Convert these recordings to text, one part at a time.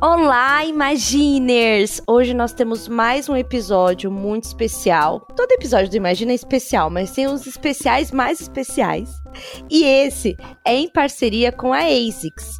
Olá, Imaginers! Hoje nós temos mais um episódio muito especial. Todo episódio do Imagina é especial, mas tem os especiais mais especiais. E esse é em parceria com a ASICS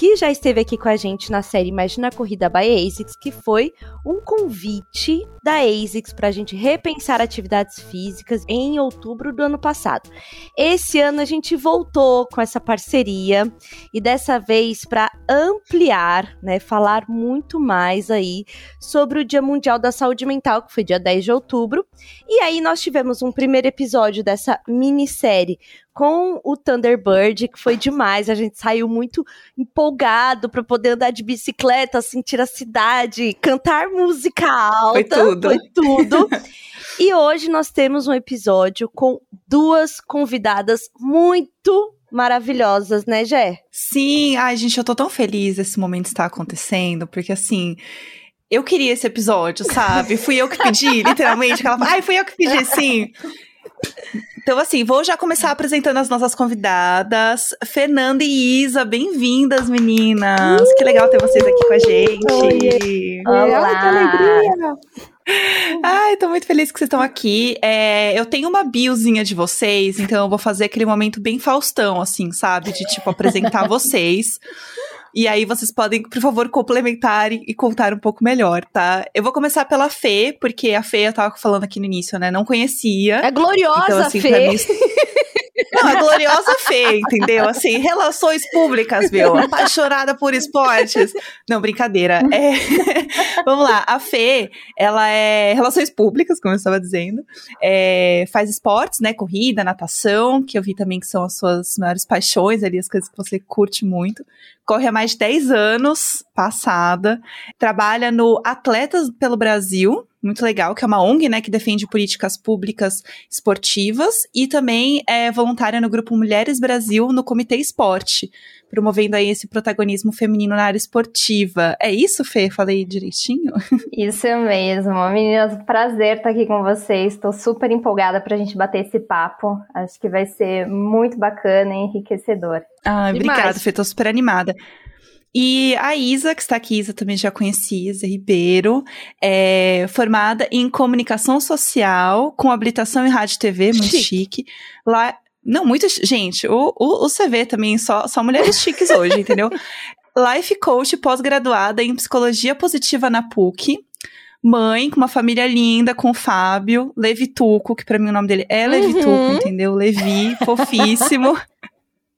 que já esteve aqui com a gente na série Imagina a Corrida by ASICS, que foi um convite da ASICS para a gente repensar atividades físicas em outubro do ano passado. Esse ano a gente voltou com essa parceria e dessa vez para ampliar, né, falar muito mais aí sobre o Dia Mundial da Saúde Mental, que foi dia 10 de outubro. E aí nós tivemos um primeiro episódio dessa minissérie com o Thunderbird, que foi demais. A gente saiu muito empolgado para poder andar de bicicleta, sentir a cidade, cantar música alta. Foi tudo. Foi tudo. e hoje nós temos um episódio com duas convidadas muito maravilhosas, né, Jé? Sim, ai, gente, eu tô tão feliz esse momento estar acontecendo, porque assim. Eu queria esse episódio, sabe? Fui eu que pedi, literalmente. Ela, ai, fui eu que pedi, sim. Então, assim, vou já começar apresentando as nossas convidadas. Fernanda e Isa, bem-vindas, meninas. Uh! Que legal ter vocês aqui com a gente. Olá, que alegria. Ai, tô muito feliz que vocês estão aqui. É, eu tenho uma biozinha de vocês, então eu vou fazer aquele momento bem Faustão, assim, sabe? De, tipo, apresentar vocês. E aí vocês podem, por favor, complementar e contar um pouco melhor, tá? Eu vou começar pela Fê, porque a Fê, eu tava falando aqui no início, né? Não conhecia. É gloriosa, então, assim, Fê. Mim... Não, a gloriosa Fê, entendeu? Assim, relações públicas, meu. Apaixonada por esportes. Não, brincadeira. É... Vamos lá. A Fê, ela é relações públicas, como eu estava dizendo. É... Faz esportes, né? Corrida, natação, que eu vi também que são as suas maiores paixões ali, as coisas que você curte muito corre há mais de 10 anos, passada, trabalha no Atletas pelo Brasil, muito legal, que é uma ONG, né, que defende políticas públicas esportivas e também é voluntária no grupo Mulheres Brasil no Comitê Esporte, promovendo aí esse protagonismo feminino na área esportiva. É isso, Fê? Falei direitinho? Isso mesmo. Meninas, prazer estar aqui com vocês. Estou super empolgada para a gente bater esse papo. Acho que vai ser muito bacana e enriquecedor. Ah, obrigada, Fê. Tô super animada. E a Isa, que está aqui, Isa também já conheci, Isa Ribeiro, é formada em comunicação social, com habilitação em rádio e TV, muito chique. chique. Lá, não, muito, gente, o, o, o CV também, só, só mulheres chiques hoje, entendeu? Life coach pós-graduada em psicologia positiva na PUC, mãe com uma família linda, com o Fábio, Levi Tuco, que para mim o nome dele é Levi uhum. Entendeu? Levi, fofíssimo.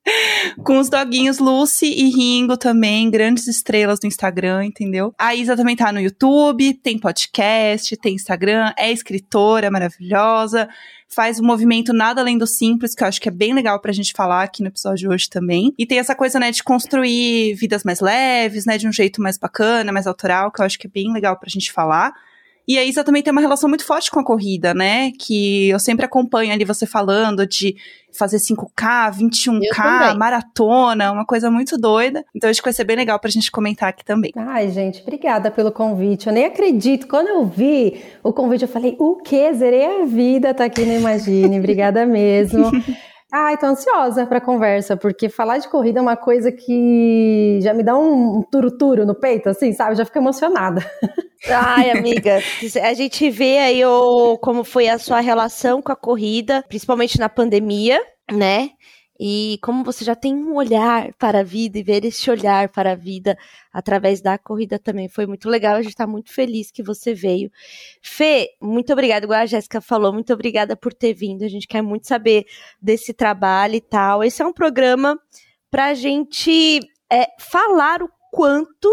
Com os doguinhos Lucy e Ringo também, grandes estrelas no Instagram, entendeu? A Isa também tá no YouTube, tem podcast, tem Instagram, é escritora maravilhosa, faz o movimento Nada Além do Simples, que eu acho que é bem legal pra gente falar aqui no episódio de hoje também. E tem essa coisa, né, de construir vidas mais leves, né, de um jeito mais bacana, mais autoral, que eu acho que é bem legal pra gente falar. E a Isa também tem uma relação muito forte com a corrida, né? Que eu sempre acompanho ali você falando de fazer 5K, 21K, maratona, uma coisa muito doida. Então acho que vai ser bem legal pra gente comentar aqui também. Ai, gente, obrigada pelo convite. Eu nem acredito. Quando eu vi o convite, eu falei, o quê? Zerei a vida, tá aqui no Imagine. obrigada mesmo. Ai, tô ansiosa pra conversa, porque falar de corrida é uma coisa que já me dá um turuturo no peito, assim, sabe? Já fico emocionada. Ai, amiga, a gente vê aí o, como foi a sua relação com a corrida, principalmente na pandemia, né? E como você já tem um olhar para a vida e ver esse olhar para a vida através da corrida também foi muito legal. A gente está muito feliz que você veio. Fê, muito obrigada, igual a Jéssica falou, muito obrigada por ter vindo. A gente quer muito saber desse trabalho e tal. Esse é um programa para a gente é, falar o quanto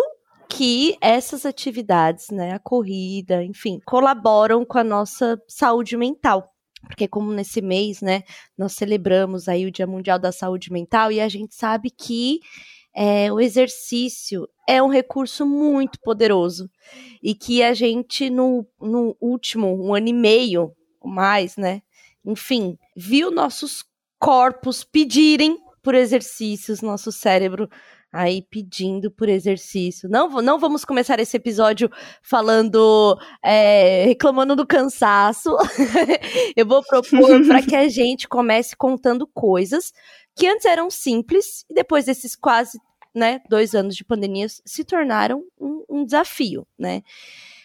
que essas atividades, né, a corrida, enfim, colaboram com a nossa saúde mental porque como nesse mês, né, nós celebramos aí o Dia Mundial da Saúde Mental e a gente sabe que é, o exercício é um recurso muito poderoso e que a gente no, no último um ano e meio mais, né, enfim, viu nossos corpos pedirem por exercícios, nosso cérebro aí pedindo por exercício. Não, não vamos começar esse episódio falando, é, reclamando do cansaço. Eu vou propor para que a gente comece contando coisas que antes eram simples e depois desses quase né, dois anos de pandemia se tornaram um, um desafio, né?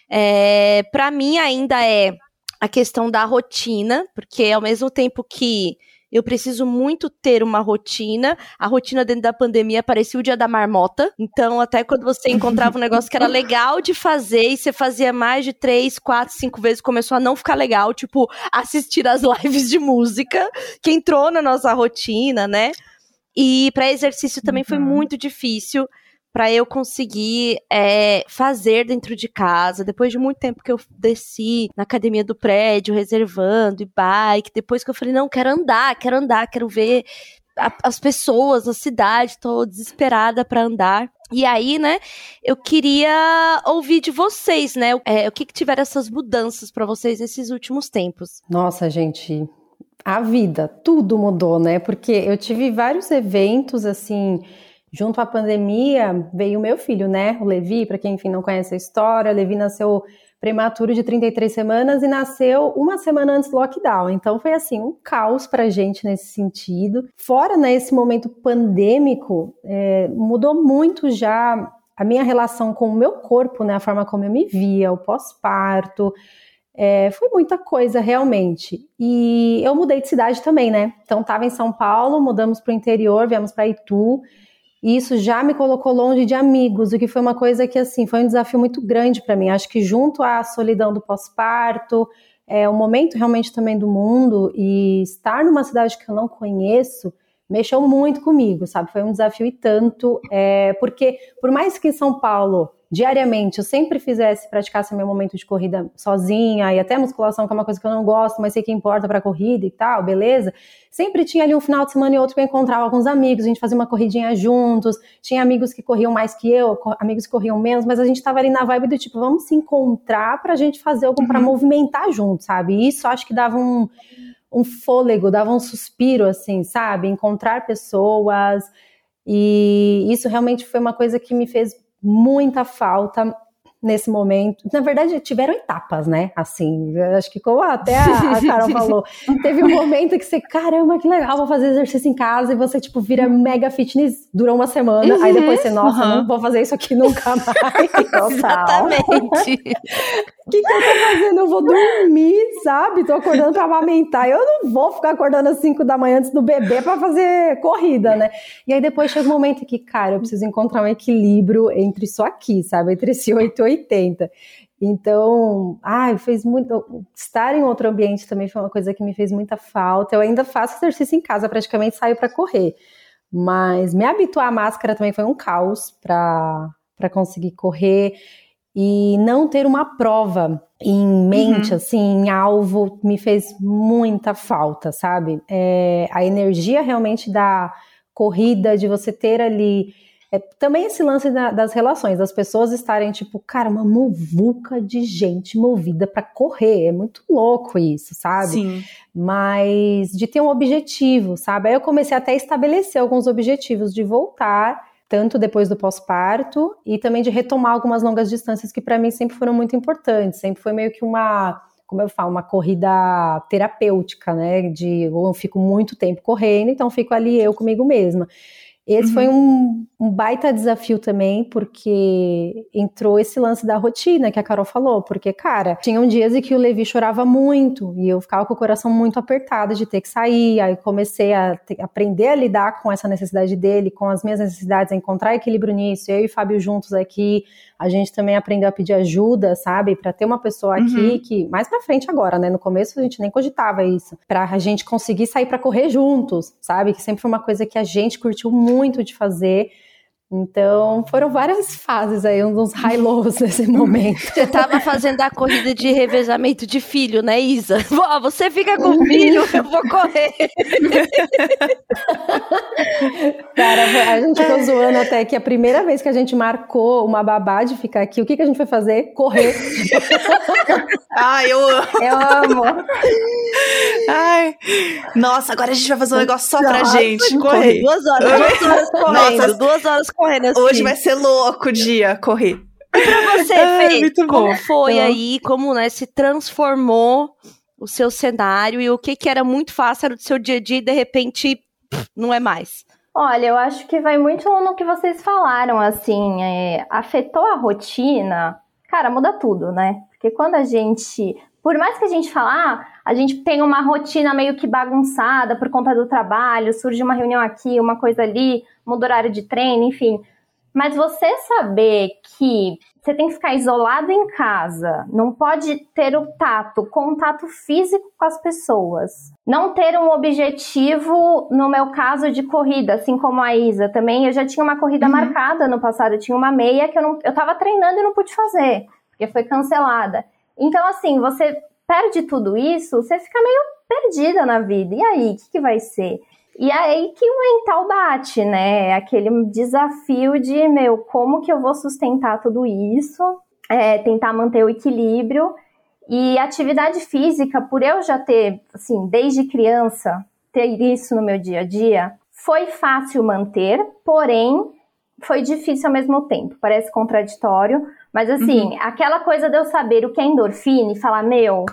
É, para mim ainda é a questão da rotina, porque ao mesmo tempo que eu preciso muito ter uma rotina. A rotina dentro da pandemia parecia o dia da marmota. Então, até quando você encontrava um negócio que era legal de fazer e você fazia mais de três, quatro, cinco vezes, começou a não ficar legal. Tipo, assistir as lives de música, que entrou na nossa rotina, né? E para exercício também uhum. foi muito difícil para eu conseguir é, fazer dentro de casa. Depois de muito tempo que eu desci na academia do prédio, reservando e bike, depois que eu falei, não, quero andar, quero andar, quero ver a, as pessoas, a cidade, tô desesperada para andar. E aí, né, eu queria ouvir de vocês, né, é, o que, que tiveram essas mudanças para vocês nesses últimos tempos. Nossa, gente, a vida, tudo mudou, né? Porque eu tive vários eventos assim junto à pandemia, veio o meu filho, né? O Levi, para quem enfim não conhece a história, o Levi nasceu prematuro de 33 semanas e nasceu uma semana antes do lockdown. Então foi assim, um caos pra gente nesse sentido. Fora nesse né, momento pandêmico, é, mudou muito já a minha relação com o meu corpo, né? A forma como eu me via, o pós-parto. É, foi muita coisa realmente. E eu mudei de cidade também, né? Então estava em São Paulo, mudamos para o interior, viemos para Itu. E isso já me colocou longe de amigos, o que foi uma coisa que, assim, foi um desafio muito grande para mim. Acho que junto à solidão do pós-parto, é, o momento realmente também do mundo e estar numa cidade que eu não conheço, mexeu muito comigo, sabe? Foi um desafio e tanto, é, porque por mais que em São Paulo diariamente eu sempre fizesse, praticasse meu momento de corrida sozinha, e até musculação, que é uma coisa que eu não gosto, mas sei que importa para corrida e tal, beleza? Sempre tinha ali um final de semana e outro que eu encontrava alguns amigos, a gente fazia uma corridinha juntos, tinha amigos que corriam mais que eu, amigos que corriam menos, mas a gente tava ali na vibe do tipo, vamos se encontrar pra gente fazer algo uhum. para movimentar junto, sabe? E isso acho que dava um, um fôlego, dava um suspiro, assim, sabe? Encontrar pessoas. E isso realmente foi uma coisa que me fez muita falta nesse momento. Na verdade, tiveram etapas, né? Assim, acho que como até a, a Carol falou, teve um momento que você, caramba, que legal, vou fazer exercício em casa e você, tipo, vira mega fitness, dura uma semana, uhum, aí depois você, nossa, uhum. não vou fazer isso aqui nunca mais. Exatamente. O que, que eu tô fazendo? Eu vou dormir, sabe? Tô acordando pra amamentar. Eu não vou ficar acordando às 5 da manhã antes do bebê para fazer corrida, né? E aí depois chega um momento que, cara, eu preciso encontrar um equilíbrio entre isso aqui, sabe? Entre esse 8 e 80. Então, ai, fez muito. Estar em outro ambiente também foi uma coisa que me fez muita falta. Eu ainda faço exercício em casa, praticamente saio para correr. Mas me habituar à máscara também foi um caos para conseguir correr e não ter uma prova em mente, uhum. assim, em alvo, me fez muita falta, sabe? É, a energia realmente da corrida, de você ter ali. É, também esse lance da, das relações, das pessoas estarem tipo, cara, uma muvuca de gente movida para correr, é muito louco isso, sabe? Sim. Mas de ter um objetivo, sabe? Aí eu comecei até a estabelecer alguns objetivos de voltar tanto depois do pós-parto e também de retomar algumas longas distâncias que para mim sempre foram muito importantes. Sempre foi meio que uma, como eu falo, uma corrida terapêutica, né? De eu fico muito tempo correndo, então fico ali eu comigo mesma. Esse uhum. foi um, um, baita desafio também, porque entrou esse lance da rotina que a Carol falou. Porque, cara, tinham dias em que o Levi chorava muito e eu ficava com o coração muito apertado de ter que sair. Aí comecei a ter, aprender a lidar com essa necessidade dele, com as minhas necessidades, a encontrar equilíbrio nisso. Eu e o Fábio juntos aqui, a gente também aprendeu a pedir ajuda, sabe? Para ter uma pessoa aqui uhum. que, mais pra frente agora, né? No começo a gente nem cogitava isso. Pra a gente conseguir sair para correr juntos, sabe? Que sempre foi uma coisa que a gente curtiu muito muito de fazer. Então, foram várias fases aí, uns high lows nesse momento. Você estava fazendo a corrida de revezamento de filho, né, Isa? você fica com o filho, eu vou correr. Cara, a gente ficou zoando até que a primeira vez que a gente marcou uma babá de ficar aqui, o que, que a gente foi fazer? Correr. Ai, eu amo. Eu amo. Ai, nossa, agora a gente vai fazer um negócio só pra gente. Correr. Duas horas, duas horas correndo, Nossa. duas horas correndo assim. Hoje vai ser louco o dia correr. E pra você, Ai, Fê, muito como bom. foi Então- aí, como né, se transformou o seu cenário e o que que era muito fácil era do seu dia a dia e de repente não é mais? Olha, eu acho que vai muito no que vocês falaram, assim, é, afetou a rotina, cara, muda tudo, né? Porque quando a gente, por mais que a gente fale, ah, a gente tem uma rotina meio que bagunçada por conta do trabalho, surge uma reunião aqui, uma coisa ali, muda o horário de treino, enfim. Mas você saber que você tem que ficar isolado em casa, não pode ter o tato, contato físico com as pessoas, não ter um objetivo, no meu caso, de corrida, assim como a Isa também. Eu já tinha uma corrida Uhum. marcada no passado, eu tinha uma meia que eu, não, eu tava treinando e não pude fazer, porque foi cancelada. Então, assim, você perde tudo isso, você fica meio perdida na vida. E aí, o que, que vai ser? E aí que o mental bate, né? Aquele desafio de, meu, como que eu vou sustentar tudo isso? É, tentar manter o equilíbrio. E atividade física, por eu já ter, assim, desde criança, ter isso no meu dia a dia, foi fácil manter, porém foi difícil ao mesmo tempo. Parece contraditório, mas assim, aquela coisa de eu saber o que é endorfina e falar, meu,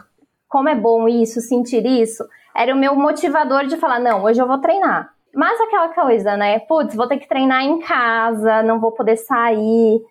como é bom isso, sentir isso, era o meu motivador de falar, não, hoje eu vou treinar. Mas aquela coisa, né? Putz, vou ter que treinar em casa, não vou poder sair.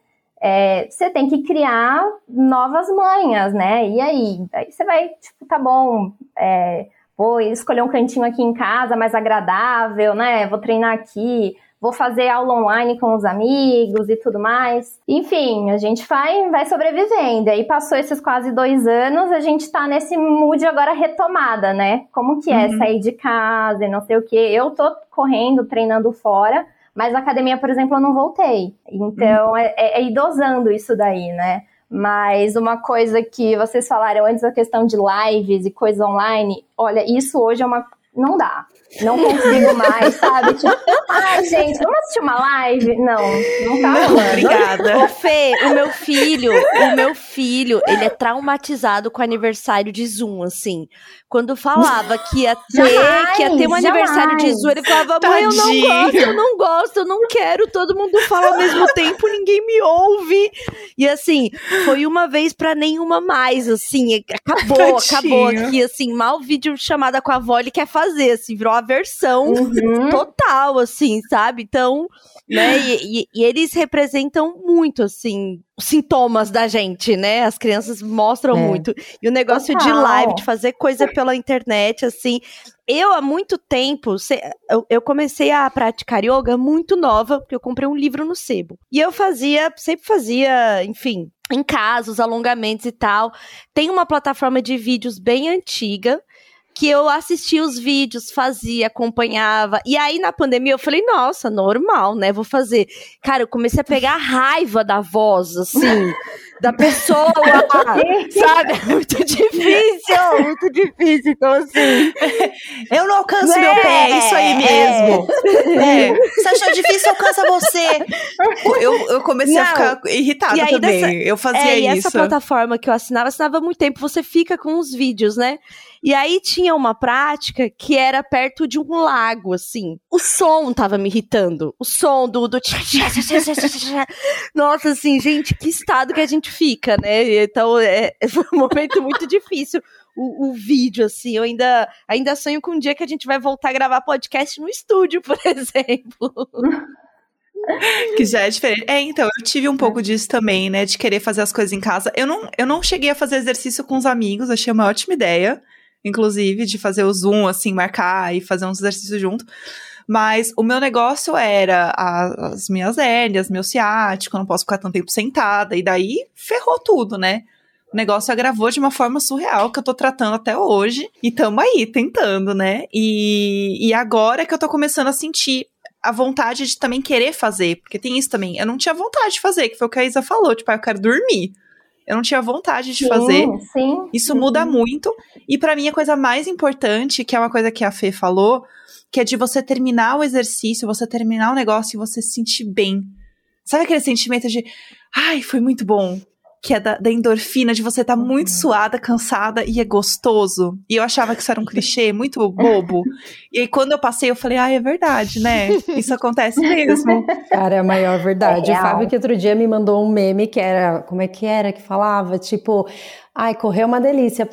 É, você tem que criar novas manhas, né? E aí? Aí você vai, tipo, tá bom, é, vou escolher um cantinho aqui em casa mais agradável, né? Vou treinar aqui, vou fazer aula online com os amigos e tudo mais. Enfim, a gente vai, vai sobrevivendo. Aí passou esses quase dois anos, a gente tá nesse mood agora retomada, né? Como que é Uhum. sair de casa e não sei o quê. Eu tô correndo, treinando fora, mas a academia, por exemplo, eu não voltei. Então, é, é, é ir dosando isso daí, né? Mas uma coisa que vocês falaram antes da questão de lives e coisas online, olha, isso hoje é uma. Não dá. Não consigo mais, sabe? Tipo, ai, gente, vamos assistir uma live? Não, não tá Não, obrigada. Ô, Fê, o meu filho, o meu filho, ele é traumatizado com aniversário de Zoom, assim. Quando falava que ia ter, Jamais, que ia ter um aniversário de jamais. Zoom, ele falava, mãe, eu não gosto, eu não gosto, eu não quero, todo mundo fala ao mesmo tempo, ninguém me ouve. E assim, foi uma vez pra nenhuma mais, assim, acabou, acabou Tadinho. aqui, assim, mal vídeo chamada com a avó ele quer fazer, assim, virou a versão Uhum. total, assim, sabe? Então, né? E, e- e eles representam muito, assim, os sintomas da gente, né? As crianças mostram É. muito. E o negócio de Total. live, de fazer coisa pela internet, assim. Eu, há muito tempo, eu comecei a praticar yoga muito nova, porque eu comprei um livro no sebo. E eu fazia, sempre fazia, enfim, em casa, os alongamentos e tal. Tem uma plataforma de vídeos bem antiga, que eu assistia os vídeos, fazia, acompanhava. E aí, na pandemia, eu falei, nossa, normal, né? Vou fazer. Cara, eu comecei a pegar raiva da voz, assim, da pessoa, sabe? É muito difícil, muito difícil. Então, assim. Eu não alcanço É, meu pé, é isso aí mesmo. É. Você achou difícil, alcança você. Eu, eu comecei a Não. ficar irritada E também. dessa- eu fazia É, e isso. essa plataforma que eu assinava, assinava há muito tempo, você fica com os vídeos, né? E aí tinha uma prática que era perto de um lago, assim. O som tava me irritando. O som do. do. Nossa, assim, gente, que estado que a gente fica, né? Então, é, foi um momento muito difícil. O, o vídeo, assim, eu ainda, ainda sonho com um dia que a gente vai voltar a gravar podcast no estúdio, por exemplo. Que já é diferente. É, então, eu tive um pouco disso também, né? De querer fazer as coisas em casa. Eu não, eu não cheguei a fazer exercício com os amigos, achei uma ótima ideia. Inclusive, de fazer o Zoom, assim, marcar e fazer uns exercícios junto. Mas o meu negócio era as minhas hérnias, meu ciático, eu não posso ficar tanto tempo sentada. E daí ferrou tudo, né? O negócio agravou de uma forma surreal que eu tô tratando até hoje. E tamo aí, tentando, né? E, e agora que eu tô começando a sentir a vontade de também querer fazer. Porque tem isso também. Eu não tinha vontade de fazer, que foi o que a Isa falou. Tipo, ah, eu quero dormir. Eu não tinha vontade de fazer. Sim, sim. Isso muda muito. E pra mim a coisa mais importante, que é uma coisa que a Fê falou, que é de você terminar o exercício, você terminar o negócio e você se sentir bem. Sabe aquele sentimento de, ai, foi muito bom. Que é da, da endorfina, de você estar tá muito uhum. suada, cansada e é gostoso. E eu achava que isso era um clichê muito bobo. E aí, quando eu passei, eu falei, ah, é verdade, né? Isso acontece mesmo. Cara, é a maior verdade. É o Fábio que outro dia me mandou um meme que era, como é que era que falava? Tipo, Ai, correr é uma delícia.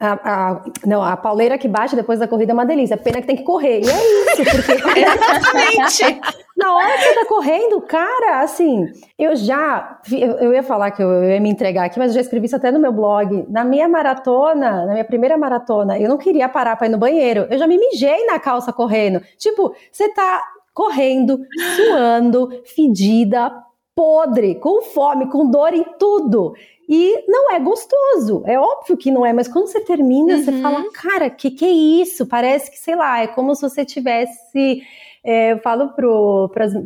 A, a, não, a pauleira que bate depois da corrida é uma delícia. Pena que tem que correr. E é isso, porque. Exatamente! Na hora que você tá correndo, cara, assim, eu já. Eu, eu ia falar que eu, eu, ia me entregar aqui, mas eu já escrevi isso até no meu blog. Na minha maratona, na minha primeira maratona, eu não queria parar pra ir no banheiro. Eu já me mijei na calça correndo. Tipo, você tá correndo, suando, fedida, podre, com fome, com dor em tudo. E não é gostoso, é óbvio que não é, mas quando você termina, uhum. você fala, cara, que que é isso? Parece que, sei lá, é como se você tivesse é, eu falo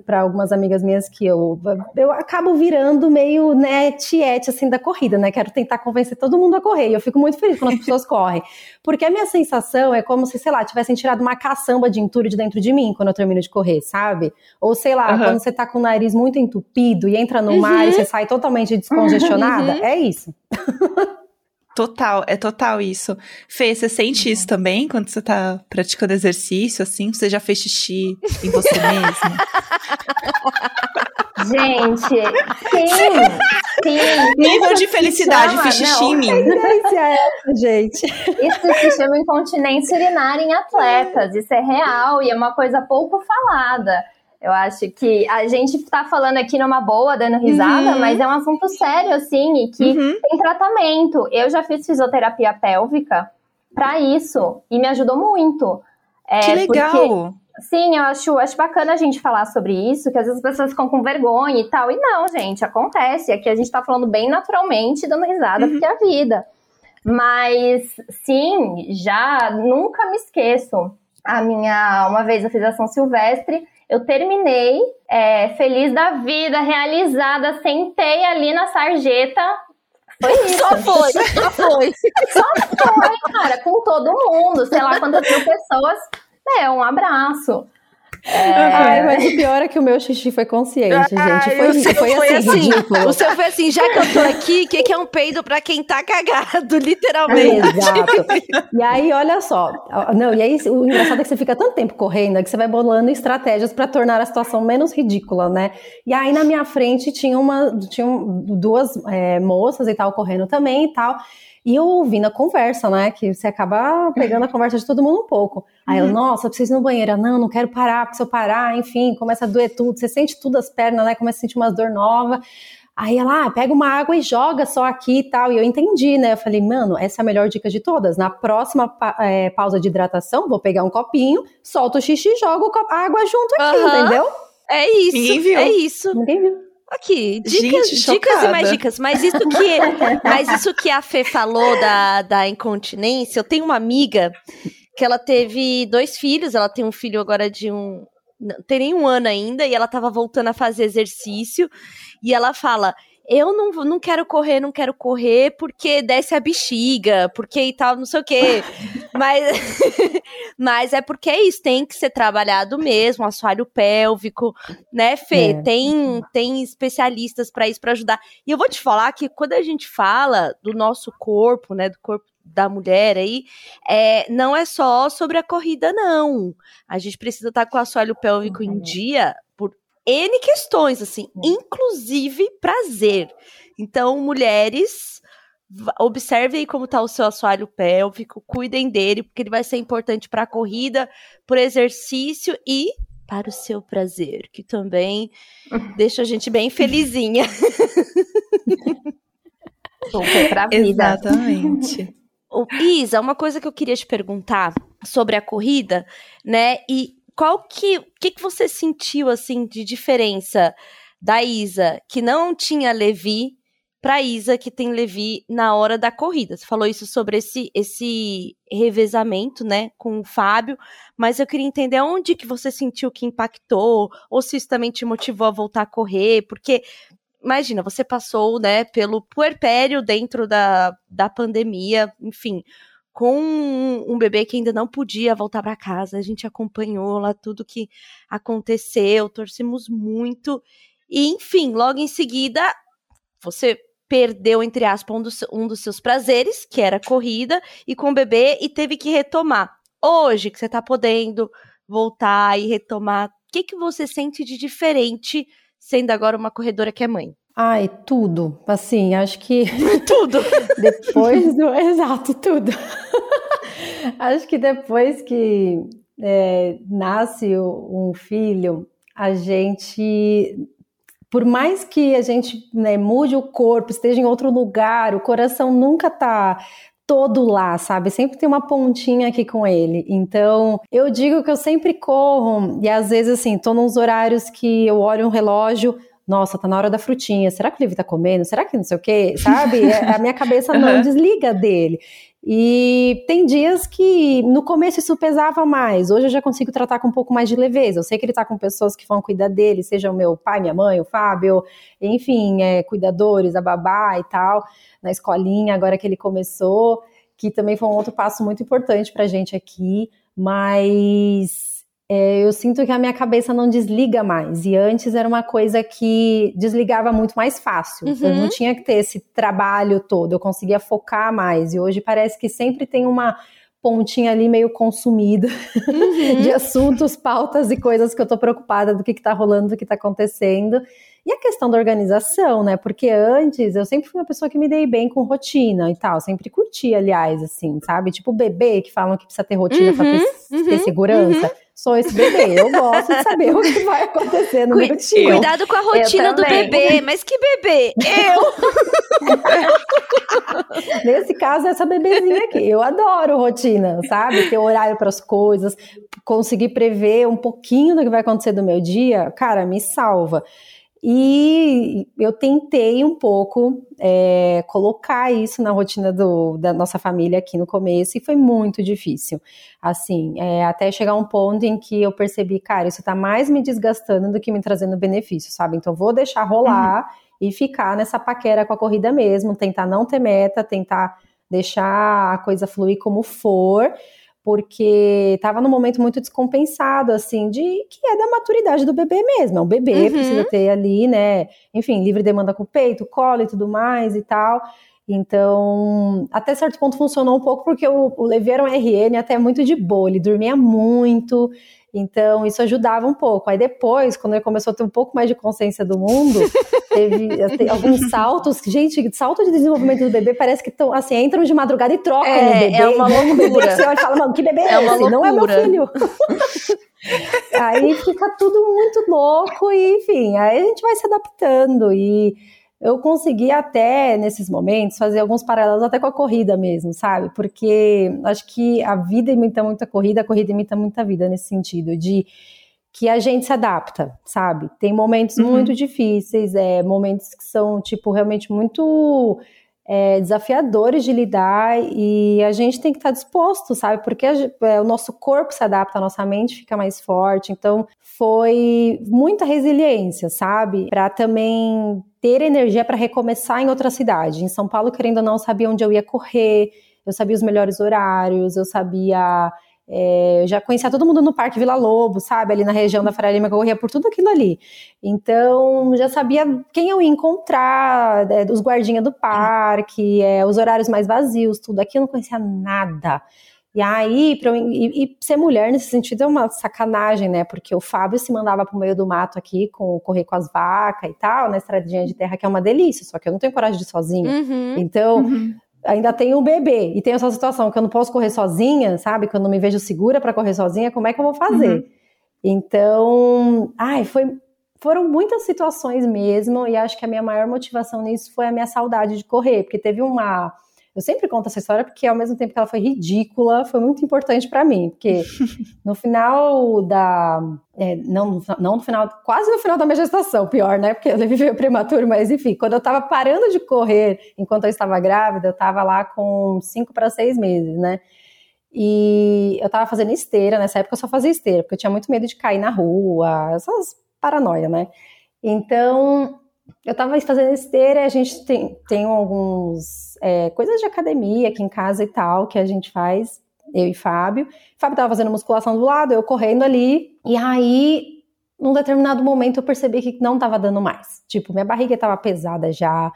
para algumas amigas minhas que eu, eu acabo virando meio né, tiete assim da corrida, né? Quero tentar convencer todo mundo a correr. E eu fico muito feliz quando as pessoas correm. Porque a minha sensação é como se, sei lá, tivessem tirado uma caçamba de entulho de dentro de mim quando eu termino de correr, sabe? Ou sei lá, uhum. quando você tá com o nariz muito entupido e entra no uhum. mar e você sai totalmente descongestionada. Uhum. É isso. Total, é total isso. Fê, você sente isso também quando você tá praticando exercício, assim? Você já fez xixi em você mesma? Gente, sim, sim. Nível de felicidade, chama, fiz xixi em mim. É essa, gente. Isso se chama incontinência urinária em atletas. Isso é real e é uma coisa pouco falada. Eu acho que a gente tá falando aqui numa boa, dando risada, uhum. mas é um assunto sério, assim, e que uhum. tem tratamento. Eu já fiz fisioterapia pélvica para isso e me ajudou muito. É, que legal! Porque, sim, eu acho, acho bacana a gente falar sobre isso, que às vezes as pessoas ficam com vergonha e tal. E não, gente, acontece. Aqui a gente tá falando bem naturalmente, dando risada, uhum. porque é a vida. Mas, sim, já nunca me esqueço. A minha, uma vez eu fiz a São Silvestre eu terminei é, feliz da vida, realizada, sentei ali na sarjeta. Foi isso. Só foi, só foi. Só foi, cara, com todo mundo, sei lá quantas mil pessoas. É, um abraço. É... Ai, mas o pior é que o meu xixi foi consciente, Ai, gente. Foi, foi, foi, foi assim, assim. O seu foi assim, já que eu tô aqui, o que, que é um peido pra quem tá cagado, literalmente. Exato. E aí, olha só. Não, e aí, o engraçado é que você fica tanto tempo correndo, é que você vai bolando estratégias para tornar a situação menos ridícula, né? E aí, na minha frente, tinha uma, tinham duas é, moças e tal, correndo também e tal. E eu ouvindo a conversa, né? Que você acaba pegando a conversa de todo mundo um pouco. Aí eu, uhum. nossa, eu preciso ir no banheiro. Não, não quero parar, porque se eu parar, enfim, começa a doer tudo. Você sente tudo as pernas, né? Começa a sentir umas dor nova. Aí ela, ah, pega uma água e joga só aqui e tal. E eu entendi, né? Eu falei, mano, essa é a melhor dica de todas. Na próxima pa é, pausa de hidratação, vou pegar um copinho, solto o xixi e jogo a água junto aqui, uhum. entendeu? É isso. Ninguém viu. É isso. Ninguém viu. Aqui, dicas, Gente, dicas e mais dicas. Mas isso que, mas isso que a Fê falou da, da incontinência, eu tenho uma amiga que ela teve dois filhos, ela tem um filho agora de um. Não tem nem um ano ainda, e ela tava voltando a fazer exercício, e ela fala: eu não, não quero correr, não quero correr porque desce a bexiga, porque e tal, não sei o quê. mas, mas é porque é isso, tem que ser trabalhado mesmo, assoalho pélvico, né, Fê? É. Tem, tem especialistas para isso, para ajudar. E eu vou te falar que quando a gente fala do nosso corpo, né, do corpo da mulher aí, é, não é só sobre a corrida, não. A gente precisa estar tá com o assoalho pélvico uhum. em dia N questões, assim, inclusive prazer. Então, mulheres, observem como está o seu assoalho pélvico, cuidem dele, porque ele vai ser importante para a corrida, para o exercício e para o seu prazer, que também deixa a gente bem felizinha. Pra vida. Exatamente. Isa, uma coisa que eu queria te perguntar sobre a corrida, né? E qual que, que que você sentiu assim de diferença da Isa que não tinha Levi para Isa que tem Levi na hora da corrida? Você falou isso sobre esse esse revezamento, né, com o Fábio, mas eu queria entender onde que você sentiu que impactou ou se isso também te motivou a voltar a correr, porque imagina, você passou, né, pelo puerpério dentro da, da pandemia, enfim, com um bebê que ainda não podia voltar para casa. A gente acompanhou lá tudo que aconteceu, torcemos muito. E, enfim, logo em seguida, você perdeu, entre aspas, um dos, um dos seus prazeres, que era corrida, e com o bebê, e teve que retomar. Hoje, que você tá podendo voltar e retomar, o que, que você sente de diferente sendo agora uma corredora que é mãe? Ai, tudo. Assim, acho que. tudo! depois do. Exato, tudo. acho que depois que é, nasce um filho, a gente. Por mais que a gente né, mude o corpo, esteja em outro lugar, o coração nunca tá todo lá, sabe? Sempre tem uma pontinha aqui com ele. Então, eu digo que eu sempre corro, e às vezes, assim, tô nos horários que eu olho um relógio, nossa, tá na hora da frutinha, será que o Livre tá comendo? Será que não sei o quê? Sabe? É, a minha cabeça não desliga dele. E tem dias que no começo isso pesava mais. Hoje eu já consigo tratar com um pouco mais de leveza. Eu sei que ele tá com pessoas que vão cuidar dele, seja o meu pai, minha mãe, o Fábio, enfim, é, cuidadores, a babá e tal, na escolinha, agora que ele começou, que também foi um outro passo muito importante pra gente aqui. Mas é, eu sinto que a minha cabeça não desliga mais. E antes era uma coisa que desligava muito mais fácil. Uhum. Eu não tinha que ter esse trabalho todo, eu conseguia focar mais. E hoje parece que sempre tem uma pontinha ali meio consumida uhum. de assuntos, pautas e coisas que eu tô preocupada do que, que tá rolando, do que tá acontecendo. E a questão da organização, né? Porque antes eu sempre fui uma pessoa que me dei bem com rotina e tal. Sempre curti, aliás, assim, sabe? Tipo bebê que falam que precisa ter rotina uhum, pra ter, uhum, ter segurança. Uhum. Sou esse bebê. Eu gosto de saber o que vai acontecer no meu time. Cuidado com a rotina do bebê. Mas que bebê? Eu! Nesse caso, essa bebezinha aqui. Eu adoro rotina, sabe? Ter horário para as coisas, conseguir prever um pouquinho do que vai acontecer do meu dia, cara, me salva. E eu tentei um pouco é, colocar isso na rotina do, da nossa família aqui no começo e foi muito difícil. Assim, é, até chegar um ponto em que eu percebi, cara, isso tá mais me desgastando do que me trazendo benefício, sabe? Então vou deixar rolar uhum. e ficar nessa paquera com a corrida mesmo, tentar não ter meta, tentar deixar a coisa fluir como for porque estava num momento muito descompensado, assim, de que é da maturidade do bebê mesmo. É um bebê, uhum. precisa ter ali, né? Enfim, livre demanda com o peito, colo e tudo mais e tal. Então, até certo ponto funcionou um pouco, porque o, o Levi era um RN até muito de boa, ele dormia muito, então, isso ajudava um pouco. Aí depois, quando ele começou a ter um pouco mais de consciência do mundo, teve alguns saltos. Gente, salto de desenvolvimento do bebê parece que tão, assim, entram de madrugada e trocam é, no bebê. É uma loucura. Bebê, você olha e fala, mano, que bebê é, é esse? Não é meu filho. aí fica tudo muito louco e, enfim, aí a gente vai se adaptando e eu consegui até, nesses momentos, fazer alguns paralelos até com a corrida mesmo, sabe? Porque acho que a vida imita muito a corrida, a corrida imita muito a vida nesse sentido, de que a gente se adapta, sabe? Tem momentos uhum. muito difíceis, é, momentos que são, tipo, realmente muito é, desafiadores de lidar e a gente tem que estar disposto, sabe? Porque a, é, o nosso corpo se adapta, a nossa mente fica mais forte. Então, foi muita resiliência, sabe? Para também ter energia para recomeçar em outra cidade. Em São Paulo, querendo ou não, eu sabia onde eu ia correr, eu sabia os melhores horários, eu sabia é, eu já conhecia todo mundo no Parque Vila Lobo, sabe? Ali na região da Faria Lima, que eu corria por tudo aquilo ali. Então, já sabia quem eu ia encontrar, é, os guardinhas do parque, é, os horários mais vazios, tudo. Aqui eu não conhecia nada. E aí, pra eu, e, e, ser mulher nesse sentido é uma sacanagem, né? Porque o Fábio se mandava pro meio do mato aqui, com correr com as vacas e tal, na estradinha de terra, que é uma delícia, só que eu não tenho coragem de ir sozinha. Uhum. Então, uhum ainda tenho um bebê e tenho essa situação que eu não posso correr sozinha, sabe? Que eu não me vejo segura para correr sozinha, como é que eu vou fazer? Uhum. Então, ai, foi, foram muitas situações mesmo, e acho que a minha maior motivação nisso foi a minha saudade de correr, porque teve uma eu sempre conto essa história porque, ao mesmo tempo que ela foi ridícula, foi muito importante para mim. Porque no final da. É, não, não no final, quase no final da minha gestação, pior, né? Porque eu viveu prematuro, mas enfim, quando eu tava parando de correr enquanto eu estava grávida, eu tava lá com cinco para seis meses, né? E eu tava fazendo esteira, nessa época eu só fazia esteira, porque eu tinha muito medo de cair na rua, essas paranoia, né? Então, eu estava fazendo esteira, a gente tem, tem alguns é, coisas de academia aqui em casa e tal, que a gente faz, eu e Fábio. Fábio estava fazendo musculação do lado, eu correndo ali, e aí, num determinado momento, eu percebi que não estava dando mais. Tipo, minha barriga estava pesada já,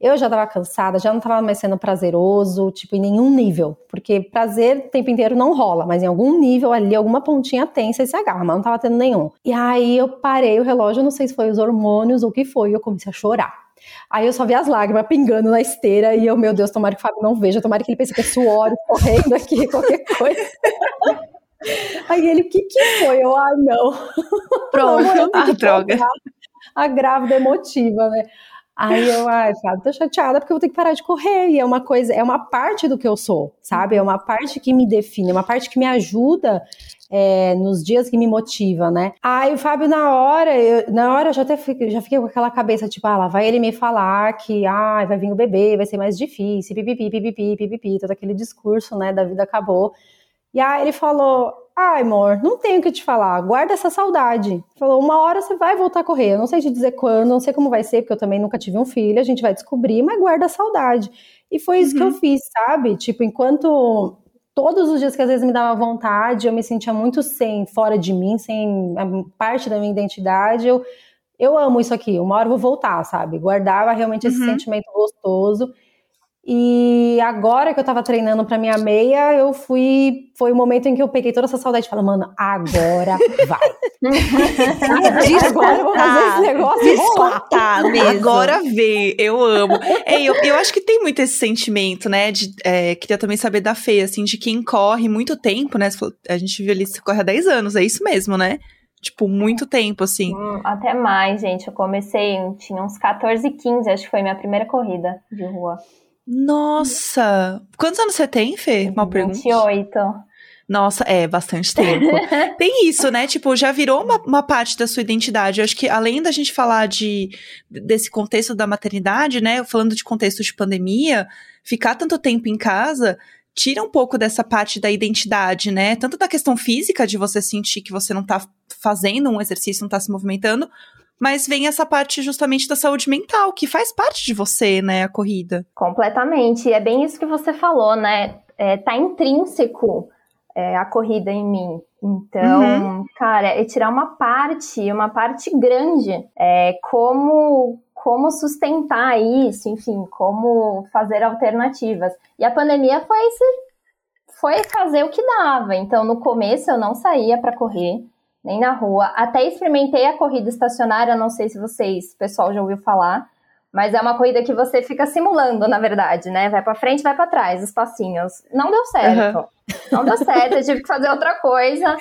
eu já tava cansada, já não tava mais sendo prazeroso, tipo, em nenhum nível. Porque prazer o tempo inteiro não rola, mas em algum nível ali, alguma pontinha tem, você se agarra, mas não tava tendo nenhum. E aí eu parei o relógio, não sei se foi os hormônios ou o que foi, e eu comecei a chorar. Aí eu só vi as lágrimas pingando na esteira e eu, meu Deus, tomara que o Fábio não veja, tomara que ele pense que é suor correndo aqui, qualquer coisa. Aí ele, o que que foi? Eu, ah, não. Pronto, ah, droga. A grávida emotiva, né? Aí eu, ai, Fábio, tô chateada porque eu vou ter que parar de correr. E é uma coisa, é uma parte do que eu sou, sabe? É uma parte que me define, é uma parte que me ajuda é, nos dias que me motiva, né? Aí o Fábio, na hora, eu, na hora eu já até fiquei, já fiquei com aquela cabeça, tipo, ah, lá vai ele me falar que ah, vai vir o bebê, vai ser mais difícil, pipipi, pipipi, pipipi, todo aquele discurso, né, da vida acabou. E aí ele falou: Ai, amor, não tenho o que te falar, guarda essa saudade. Falou: Uma hora você vai voltar a correr. Eu não sei te dizer quando, não sei como vai ser, porque eu também nunca tive um filho, a gente vai descobrir, mas guarda a saudade. E foi isso uhum. que eu uhum. fiz, sabe? Tipo, enquanto todos os dias que às vezes me dava vontade, eu me sentia muito sem, fora de mim, sem parte da minha identidade. Eu, eu amo isso aqui, uma hora eu vou voltar, sabe? Guardava realmente esse uhum. sentimento gostoso. E agora que eu tava treinando pra minha meia, eu fui. Foi o momento em que eu peguei toda essa saudade e falei, mano, agora vai. agora eu vou fazer esse negócio Descontar mesmo. Agora vê, eu amo. É, eu, eu acho que tem muito esse sentimento, né? De, é, queria também saber da Fê, assim, de quem corre muito tempo, né? A gente viu ali, você corre há 10 anos, é isso mesmo, né? Tipo, muito tempo, assim. Hum, até mais, gente. Eu comecei, tinha uns 14, 15, acho que foi minha primeira corrida de rua. Nossa! Quantos anos você tem, Fê? Mal pergunta. 28. Nossa, é bastante tempo. tem isso, né? Tipo, já virou uma, uma parte da sua identidade. Eu acho que além da gente falar de desse contexto da maternidade, né? Falando de contexto de pandemia, ficar tanto tempo em casa tira um pouco dessa parte da identidade, né? Tanto da questão física de você sentir que você não tá fazendo um exercício, não tá se movimentando, mas vem essa parte justamente da saúde mental, que faz parte de você, né, a corrida. Completamente. É bem isso que você falou, né? É, tá intrínseco é, a corrida em mim. Então, uhum. cara, é tirar uma parte, uma parte grande. É, como, como sustentar isso, enfim, como fazer alternativas. E a pandemia foi esse, foi fazer o que dava. Então, no começo eu não saía para correr nem na rua. Até experimentei a corrida estacionária, não sei se vocês, o pessoal já ouviu falar, mas é uma corrida que você fica simulando, na verdade, né? Vai para frente, vai para trás, os passinhos. Não deu certo. Uhum. Não deu certo, eu tive que fazer outra coisa.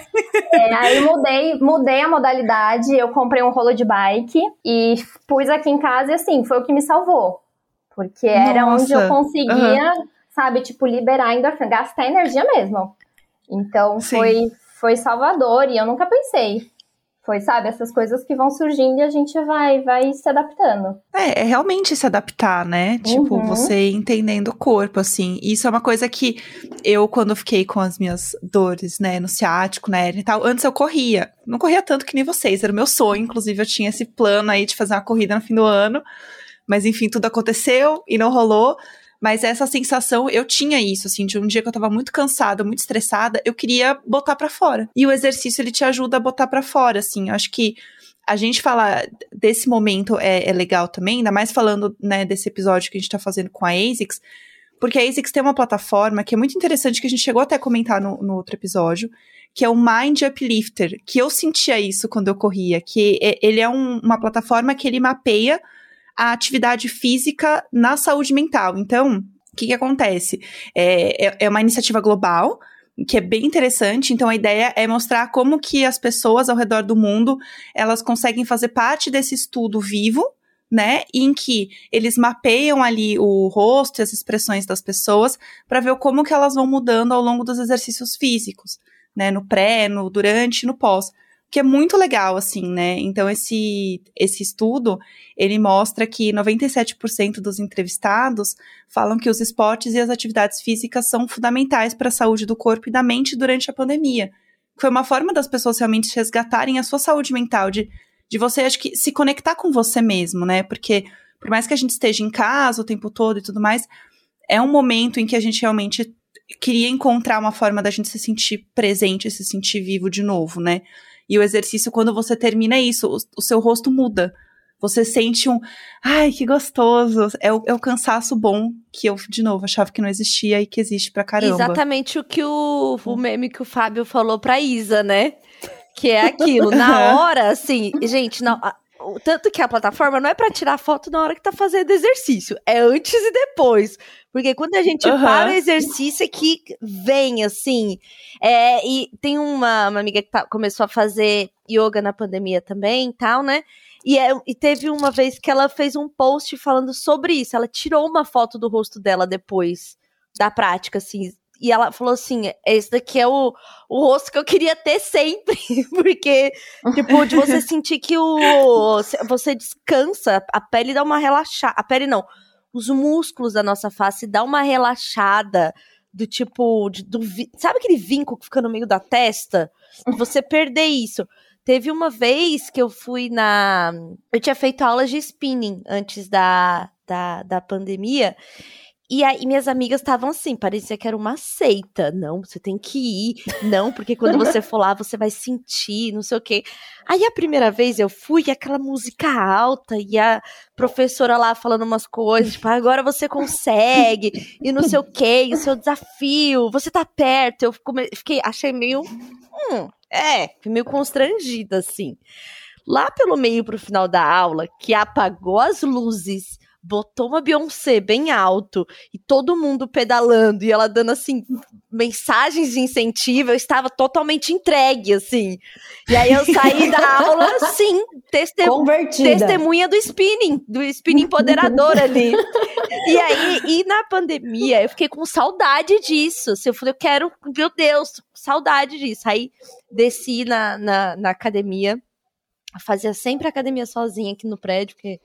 É, aí mudei, mudei a modalidade, eu comprei um rolo de bike e pus aqui em casa e assim, foi o que me salvou. Porque era Nossa. onde eu conseguia, uhum. sabe, tipo, liberar endorfina, gastar energia mesmo. Então Sim. foi, foi Salvador e eu nunca pensei. Foi, sabe, essas coisas que vão surgindo e a gente vai, vai se adaptando. É, é realmente se adaptar, né? Tipo, uhum. você entendendo o corpo, assim. Isso é uma coisa que eu, quando fiquei com as minhas dores, né, no ciático, na hernia e tal, antes eu corria. Não corria tanto que nem vocês, era o meu sonho. Inclusive, eu tinha esse plano aí de fazer uma corrida no fim do ano. Mas enfim, tudo aconteceu e não rolou. Mas essa sensação, eu tinha isso, assim, de um dia que eu tava muito cansada, muito estressada, eu queria botar para fora. E o exercício, ele te ajuda a botar para fora, assim. Eu acho que a gente falar desse momento é, é, legal também, ainda mais falando, né, desse episódio que a gente tá fazendo com a ASICS, porque a ASICS tem uma plataforma que é muito interessante, que a gente chegou até a comentar no, no outro episódio, que é o Mind Uplifter, que eu sentia isso quando eu corria, que ele é um, uma plataforma que ele mapeia a atividade física na saúde mental. Então, o que, que acontece? É, é, é uma iniciativa global, que é bem interessante. Então a ideia é mostrar como que as pessoas ao redor do mundo elas conseguem fazer parte desse estudo vivo, né? Em que eles mapeiam ali o rosto e as expressões das pessoas para ver como que elas vão mudando ao longo dos exercícios físicos, né? No pré, no durante, no pós que é muito legal, assim, né? Então, esse, esse estudo, ele mostra que 97% dos entrevistados falam que os esportes e as atividades físicas são fundamentais para a saúde do corpo e da mente durante a pandemia. Foi uma forma das pessoas realmente resgatarem a sua saúde mental, de, de você, acho que, se conectar com você mesmo, né? Porque, por mais que a gente esteja em casa o tempo todo e tudo mais, é um momento em que a gente realmente queria encontrar uma forma da gente se sentir presente, se sentir vivo de novo, né? E o exercício, quando você termina isso, o, o seu rosto muda. Você sente um, ai, que gostoso. É o, é o cansaço bom que eu, de novo, achava que não existia e que existe pra caramba. Exatamente o que o, o meme que o Fábio falou pra Isa, né? Que é aquilo. Na hora, assim, gente, não, tanto que a plataforma não é para tirar foto na hora que tá fazendo exercício, é antes e depois. Porque quando a gente uhum. para o exercício é que vem, assim. É, e tem uma, uma amiga que tá, começou a fazer yoga na pandemia também tal, né? E, é, e teve uma vez que ela fez um post falando sobre isso. Ela tirou uma foto do rosto dela depois da prática, assim. E ela falou assim: esse daqui é o, o rosto que eu queria ter sempre. Porque, tipo, de você sentir que o. Você descansa, a pele dá uma relaxada. A pele não. Os músculos da nossa face dá uma relaxada. Do tipo. De, do, sabe aquele vinco que fica no meio da testa? Você perder isso. Teve uma vez que eu fui na. Eu tinha feito aulas de spinning antes da, da, da pandemia. E aí minhas amigas estavam assim, parecia que era uma seita. Não, você tem que ir. Não, porque quando você for lá, você vai sentir, não sei o quê. Aí a primeira vez eu fui, aquela música alta, e a professora lá falando umas coisas, tipo, agora você consegue, e não sei o quê, e o seu desafio, você tá perto. Eu fiquei, achei meio. Hum, é, meio constrangida, assim. Lá pelo meio pro final da aula, que apagou as luzes, botou uma Beyoncé bem alto e todo mundo pedalando e ela dando assim mensagens de incentivo, eu estava totalmente entregue assim. E aí eu saí da aula assim, testem testemunha do spinning, do spinning empoderador ali. e aí, e na pandemia, eu fiquei com saudade disso. Assim, eu falei, eu quero, meu Deus, saudade disso. Aí desci na, na, na academia, fazia sempre academia sozinha aqui no prédio, porque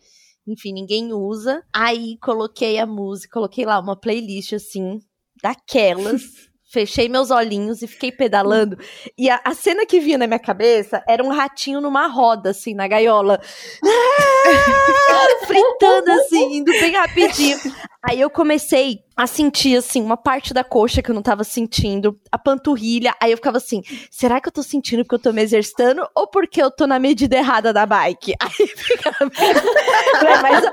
enfim, ninguém usa. Aí coloquei a música, coloquei lá uma playlist assim, daquelas. fechei meus olhinhos e fiquei pedalando. E a, a, cena que vinha na minha cabeça era um ratinho numa roda, assim, na gaiola. Ah, fritando, assim, indo bem rapidinho. Aí eu comecei a sentir, assim, uma parte da coxa que eu não tava sentindo, a panturrilha. Aí eu ficava assim: será que eu tô sentindo porque eu tô me exercitando ou porque eu tô na medida errada da bike? Aí ficava. Mas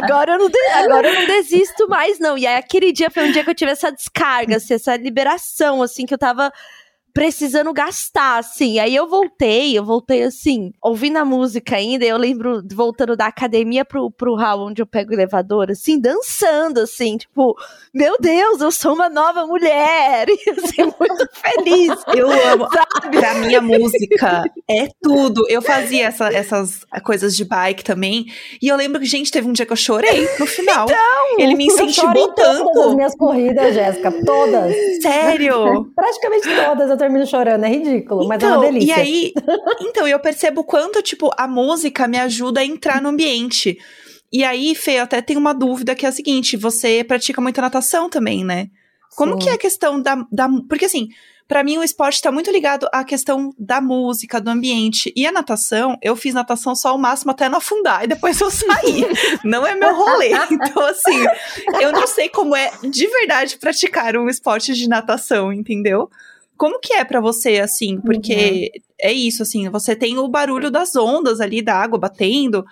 agora eu, não de... agora eu não desisto mais, não. E aí aquele dia foi um dia que eu tive essa descarga, assim, essa liberação, assim, que eu tava precisando gastar, assim. Aí eu voltei, eu voltei assim, ouvindo a música ainda, eu lembro voltando da academia pro, pro hall onde eu pego o elevador, assim, dançando, assim, tipo, meu Deus, eu sou uma nova mulher! E assim, muito feliz. Eu amo. Sabe? Pra mim, a música é tudo. Eu fazia essa, essas coisas de bike também. E eu lembro que, gente, teve um dia que eu chorei no final. Então, Ele me incentivou tanto. Todas as minhas corridas, Jéssica, todas. Sério? Praticamente todas eu termino chorando, é ridículo, mas é uma então, delícia. E aí, então, eu percebo quanto, tipo, a música me ajuda a entrar no ambiente. E aí, Fê, eu até tenho uma dúvida que é a seguinte: você pratica muita natação também, né? Como Sim. que é a questão da, da. Porque assim, para mim o esporte está muito ligado à questão da música, do ambiente. E a natação, eu fiz natação só o máximo até não afundar e depois eu saí. não é meu rolê. Então, assim, eu não sei como é de verdade praticar um esporte de natação, entendeu? Como que é para você, assim? Porque uhum. é isso, assim, você tem o barulho das ondas ali, da água batendo,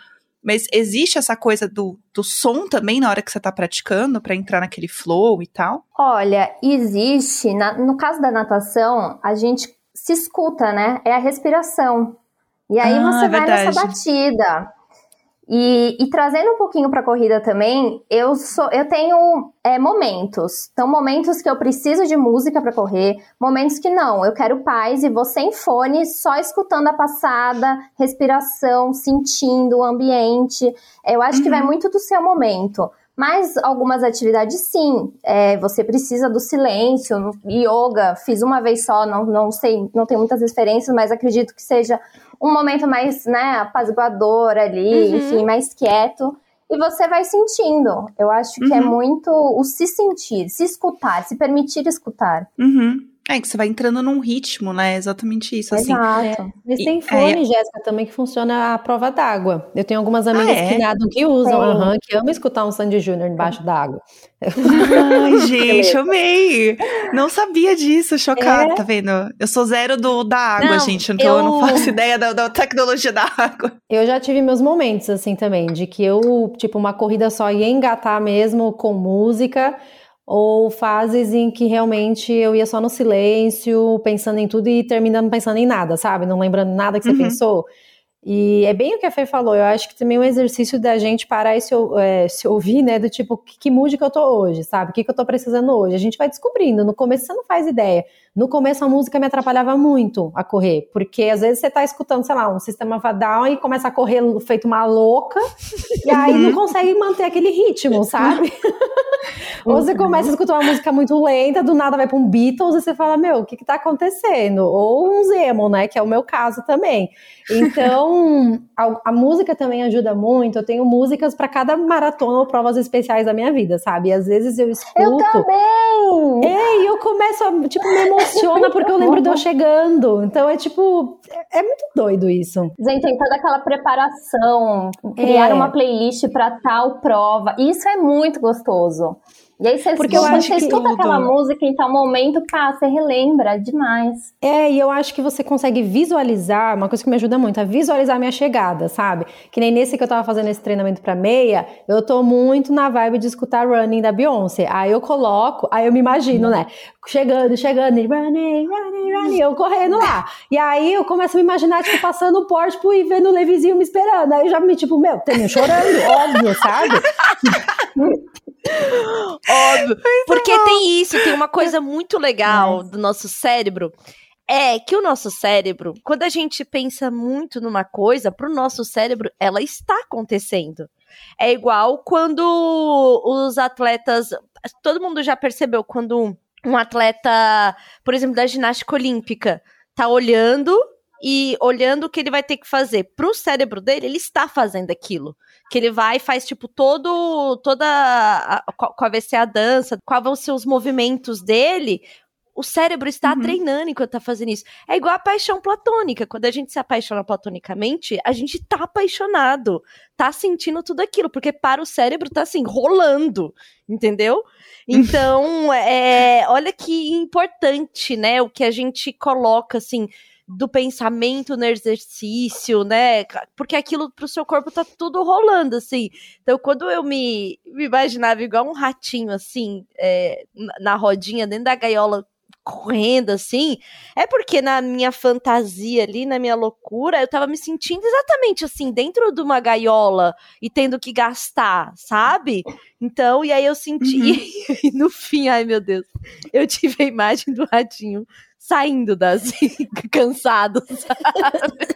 mas existe essa coisa do, do som também na hora que você tá praticando, para entrar naquele flow e tal? Olha, existe. Na, no caso da natação, a gente se escuta, né? É a respiração. E aí ah, você é vai verdade. nessa batida. E, e, trazendo um pouquinho para a corrida também, eu sou, eu tenho é, momentos. Então, momentos que eu preciso de música para correr, momentos que não, eu quero paz e vou sem fone, só escutando a passada, respiração, sentindo o ambiente. Eu acho uhum. que vai uhum. muito do seu momento. Mas algumas atividades sim, é, você precisa do silêncio. Yoga, fiz uma vez só, não, não sei, não tenho muitas referências, mas acredito que seja um momento mais, né, apaziguador ali, uhum. enfim, mais quieto. E você vai sentindo. Eu acho que é uhum. é muito o se sentir, se escutar, se permitir escutar. Uhum. É que você vai entrando num ritmo, né? Exatamente isso, assim. Exato. É, mas E- tem fone, Jéssica, também que funciona a prova d'água. Eu tenho algumas amigas Ah, é? que nadam que usam, aham, que amam escutar um Sandy Júnior debaixo d'água. Ai, gente, amei! Não sabia disso, chocada, É. tá vendo? Eu sou zero do, da água, Não, gente. Então eu não eu- faço ideia da, da tecnologia da água. Eu já tive meus momentos assim também, de que eu, tipo, uma corrida só ia engatar mesmo com música, ou fases em que realmente eu ia só no silêncio, pensando em tudo e terminando pensando em nada, sabe? Não lembrando nada que você Uhum. pensou. E é bem o que a Fê falou, eu acho que também é um exercício da gente parar e se, é, se ouvir, né? Do tipo, que, que mood que eu tô hoje, sabe? O que, que eu tô precisando hoje? A gente vai descobrindo. No começo você não faz ideia. No começo a música me atrapalhava muito a correr, porque às vezes você tá escutando, sei lá, um sistema Vadal e começa a correr feito uma louca, e aí não consegue manter aquele ritmo, sabe? Ou você começa a escutar uma música muito lenta, do nada vai pra um Beatles e você fala, meu, o que que tá acontecendo? Ou um Zemo, né, que é o meu caso também. Então, a, a música também ajuda muito. Eu tenho músicas pra cada maratona ou provas especiais da minha vida, sabe? E às vezes eu escuto. Eu também! É, e eu começo a, tipo, me emociona porque eu lembro de eu chegando. Então é tipo, é, é muito doido isso. Gente, tem toda aquela preparação, criar É. uma playlist pra tal prova. Isso é muito gostoso. E aí você, Porque eu acho você que escuta tudo- aquela música em tal momento, pá, você relembra demais. É, e eu acho que você consegue visualizar, uma coisa que me ajuda muito, é visualizar a minha chegada, sabe? Que nem nesse que eu tava fazendo esse treinamento pra meia, eu tô muito na vibe de escutar Running da Beyoncé. Aí eu coloco, aí eu me imagino, né? Chegando, chegando, e running, running, running, eu correndo lá. E aí eu começo a me imaginar, tipo, passando o porte tipo, e vendo o Levizinho me esperando. Aí eu já me, tipo, meu, termino chorando, óbvio, sabe? Óbvio. Porque tem isso, tem uma coisa muito legal do nosso cérebro. É que o nosso cérebro, quando a gente pensa muito numa coisa, pro nosso cérebro, ela está acontecendo. É igual quando os atletas. Todo mundo já percebeu quando um atleta, por exemplo, da ginástica olímpica, tá olhando e olhando o que ele vai ter que fazer. Pro cérebro dele, ele está fazendo aquilo que ele vai e faz, tipo, todo, toda, a, qual qual vai ser a dança, quais vão ser os movimentos dele, o cérebro está Uhum. treinando enquanto tá fazendo isso. É igual a paixão platônica, quando a gente se apaixona platonicamente, a gente tá apaixonado, tá sentindo tudo aquilo, porque para o cérebro tá assim, rolando, entendeu? Então, é, olha que importante, né, o que a gente coloca, assim, do pensamento no exercício, né? Porque aquilo pro seu corpo tá tudo rolando, assim. Então, quando eu me, me imaginava igual um ratinho, assim, é, na- rodinha, dentro da gaiola, correndo, assim, é porque na minha fantasia ali, na minha loucura, eu tava me sentindo exatamente assim, dentro de uma gaiola e tendo que gastar, sabe? Então, e aí eu senti, e no fim, ai meu Deus, eu tive a imagem do ratinho saindo das cansado, sabe?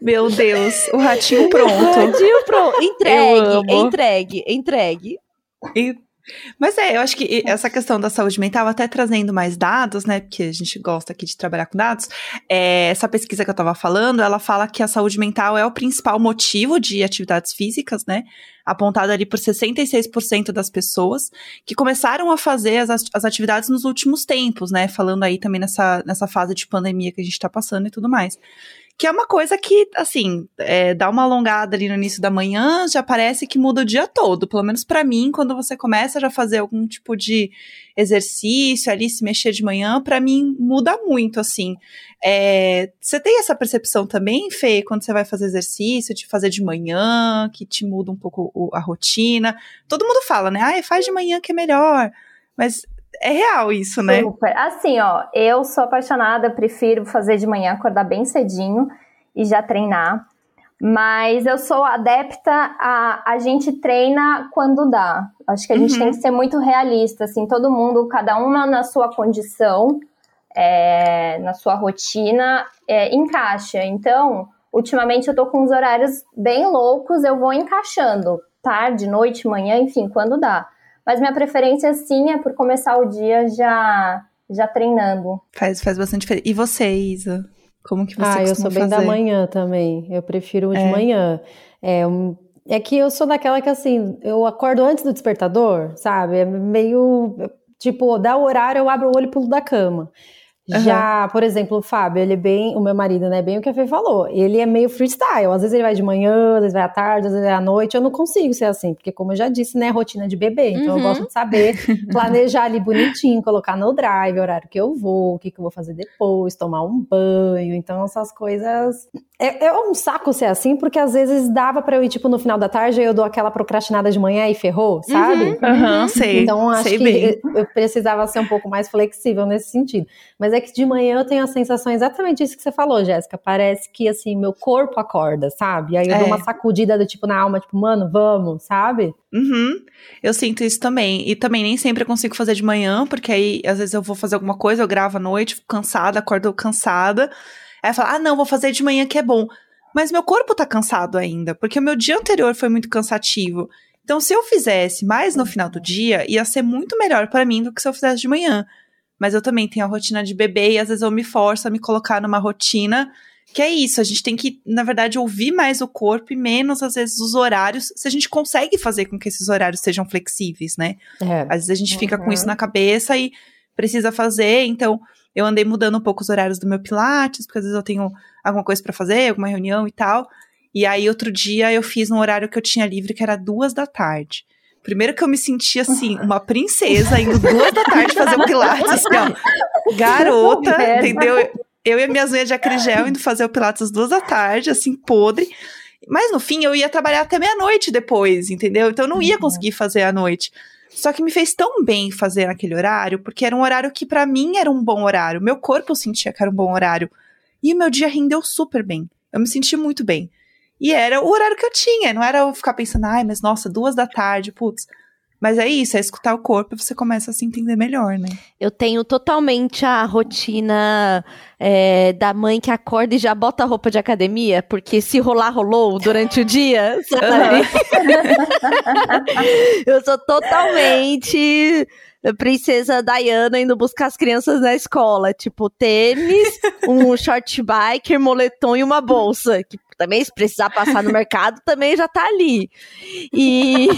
Meu Deus, o ratinho pronto. Ratinho pronto, entregue, entregue, entregue. E- mas é, eu acho que essa questão da saúde mental, até trazendo mais dados, né? Porque a gente gosta aqui de trabalhar com dados. é, essa pesquisa que eu tava falando, ela fala que a saúde mental é o principal motivo de atividades físicas, né? Apontado ali por 66% das pessoas que começaram a fazer as, as atividades nos últimos tempos, né? Falando aí também nessa, nessa fase de pandemia que a gente tá passando e tudo mais. Que é uma coisa que, assim, é, dá uma alongada ali no início da manhã, já parece que muda o dia todo. Pelo menos pra mim, quando você começa a já fazer algum tipo de exercício ali, se mexer de manhã, pra mim muda muito, assim. É, você tem essa percepção também, Fê, quando você vai fazer exercício, de fazer de manhã, que te muda um pouco o- a rotina? Todo mundo fala, né? Ah, faz de manhã que é melhor. Mas é real isso, né? Super. Assim, ó, eu sou apaixonada, prefiro fazer de manhã, acordar bem cedinho e já treinar. Mas eu sou adepta a a gente treina quando dá. Acho que a gente Uhum. tem que ser muito realista, assim, todo mundo, cada uma na sua condição, é, na sua rotina, é, encaixa. Então, ultimamente eu tô com uns horários bem loucos, eu vou encaixando, tarde, noite, manhã, enfim, quando dá. Mas minha preferência, sim, é por começar o dia já, já treinando. Faz, faz bastante diferença. E você, Isa? Como que você Ah, eu sou bem fazer? da manhã também. Eu prefiro o de É. manhã. É, um- é que eu sou daquela que assim, eu acordo antes do despertador, sabe? É meio. tipo, dá o horário, eu abro o olho e pulo da cama. Uhum. Já, por exemplo, o Fábio, ele é bem, o meu marido, né, bem o que a Fê falou, ele é meio freestyle, às vezes ele vai de manhã, às vezes vai à tarde, às vezes vai à noite, eu não consigo ser assim, porque como eu já disse, né, rotina de bebê, então uhum. eu gosto de saber planejar ali bonitinho, colocar no drive, horário que eu vou, o que, que eu vou fazer depois, tomar um banho, então essas coisas... É, é um saco ser assim, porque às vezes dava pra eu ir, tipo, no final da tarde, eu dou aquela procrastinada de manhã e ferrou, sabe? Uhum, uhum sei, Então acho sei que bem. eu precisava ser um pouco mais flexível nesse sentido, mas é que de manhã eu tenho a sensação exatamente isso que você falou, Jéssica. Parece que assim, meu corpo acorda, sabe? Aí eu é. dou uma sacudida do tipo na alma, tipo, mano, vamos, sabe? Uhum. Eu sinto isso também. E também nem sempre eu consigo fazer de manhã, porque aí às vezes eu vou fazer alguma coisa, eu gravo à noite, fico cansada, acordo cansada. Aí eu falo, ah, não, vou fazer de manhã que é bom. Mas meu corpo tá cansado ainda, porque o meu dia anterior foi muito cansativo. Então, se eu fizesse mais no final do dia, ia ser muito melhor para mim do que se eu fizesse de manhã mas eu também tenho a rotina de bebê e às vezes eu me forço a me colocar numa rotina que é isso, a gente tem que, na verdade, ouvir mais o corpo e menos, às vezes, os horários, se a gente consegue fazer com que esses horários sejam flexíveis, né? É. Às vezes a gente uhum. fica com isso uhum. na cabeça e precisa fazer, então eu andei mudando um pouco os horários do meu pilates, porque às vezes eu tenho alguma coisa para fazer, alguma reunião e tal. E aí, outro dia, eu fiz um horário que eu tinha livre, que era duas da tarde. Primeiro que eu me senti assim, uma princesa indo duas da tarde fazer o Pilates, assim, ó. Garota, entendeu? Eu e minhas unhas de acrigel indo fazer o Pilates às duas da tarde, assim, podre. Mas no fim eu ia trabalhar até meia-noite depois, entendeu? Então eu não ia uhum. conseguir fazer à noite. Só que me fez tão bem fazer naquele horário, porque era um horário que para mim era um bom horário. Meu corpo sentia que era um bom horário. E o meu dia rendeu super bem. Eu me senti muito bem. E era o horário que eu tinha, não era eu ficar pensando, ai, mas nossa, duas da tarde, putz. Mas é isso, é escutar o corpo e você começa a se entender melhor, né? Eu tenho totalmente a rotina é, da mãe que acorda e já bota a roupa de academia, porque se rolar, rolou durante o dia, sabe? eu sou totalmente princesa Diana indo buscar as crianças na escola. Tipo, tênis, um short biker, moletom e uma bolsa. Que também, se precisar passar no mercado, também já tá ali. E,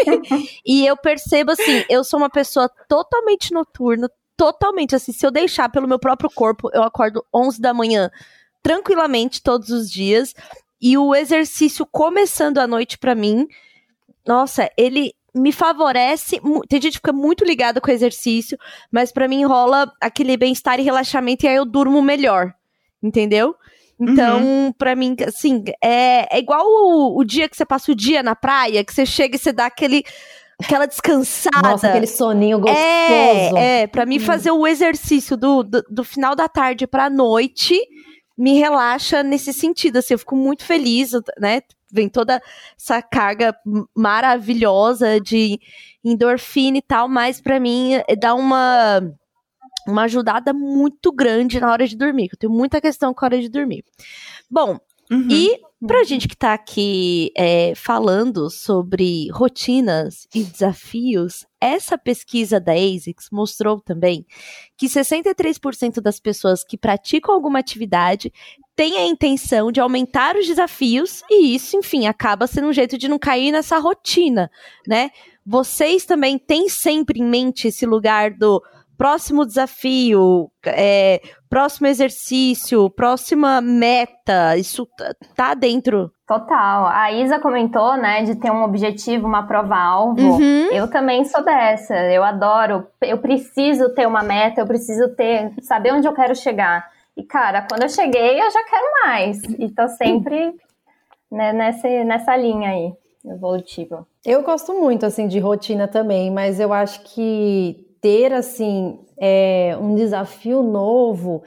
e eu percebo assim, eu sou uma pessoa totalmente noturna, totalmente assim, se eu deixar pelo meu próprio corpo, eu acordo 11 da manhã tranquilamente todos os dias. E o exercício começando à noite para mim, nossa, ele me favorece. Tem gente que fica muito ligada com o exercício, mas para mim rola aquele bem-estar e relaxamento e aí eu durmo melhor. Entendeu? Então, uhum. para mim, assim, é, é igual o, o, dia que você passa o dia na praia, que você chega e você dá aquele. Aquela descansada. Nossa, aquele soninho gostoso. É, é pra mim fazer o exercício do, do, do final da tarde pra noite me relaxa nesse sentido, assim, eu fico muito feliz, né? Vem toda essa carga maravilhosa de endorfina e tal, mas para mim é, dá uma uma ajudada muito grande na hora de dormir. Eu tenho muita questão com a hora de dormir. Bom, uhum. e pra gente que tá aqui é, falando sobre rotinas e desafios, essa pesquisa da ASICS mostrou também que 63% das pessoas que praticam alguma atividade têm a intenção de aumentar os desafios e isso, enfim, acaba sendo um jeito de não cair nessa rotina, né? Vocês também têm sempre em mente esse lugar do próximo desafio, é, próximo exercício, próxima meta, isso tá, dentro. Total. A Isa comentou, né, de ter um objetivo, uma prova-alvo. Uhum. Eu também sou dessa. Eu adoro. Eu preciso ter uma meta, eu preciso ter, saber onde eu quero chegar. E, cara, quando eu cheguei, eu já quero mais. E tô sempre né, nessa, nessa linha aí, evolutiva. Eu gosto muito, assim, de rotina também, mas eu acho que ter assim é, um desafio novo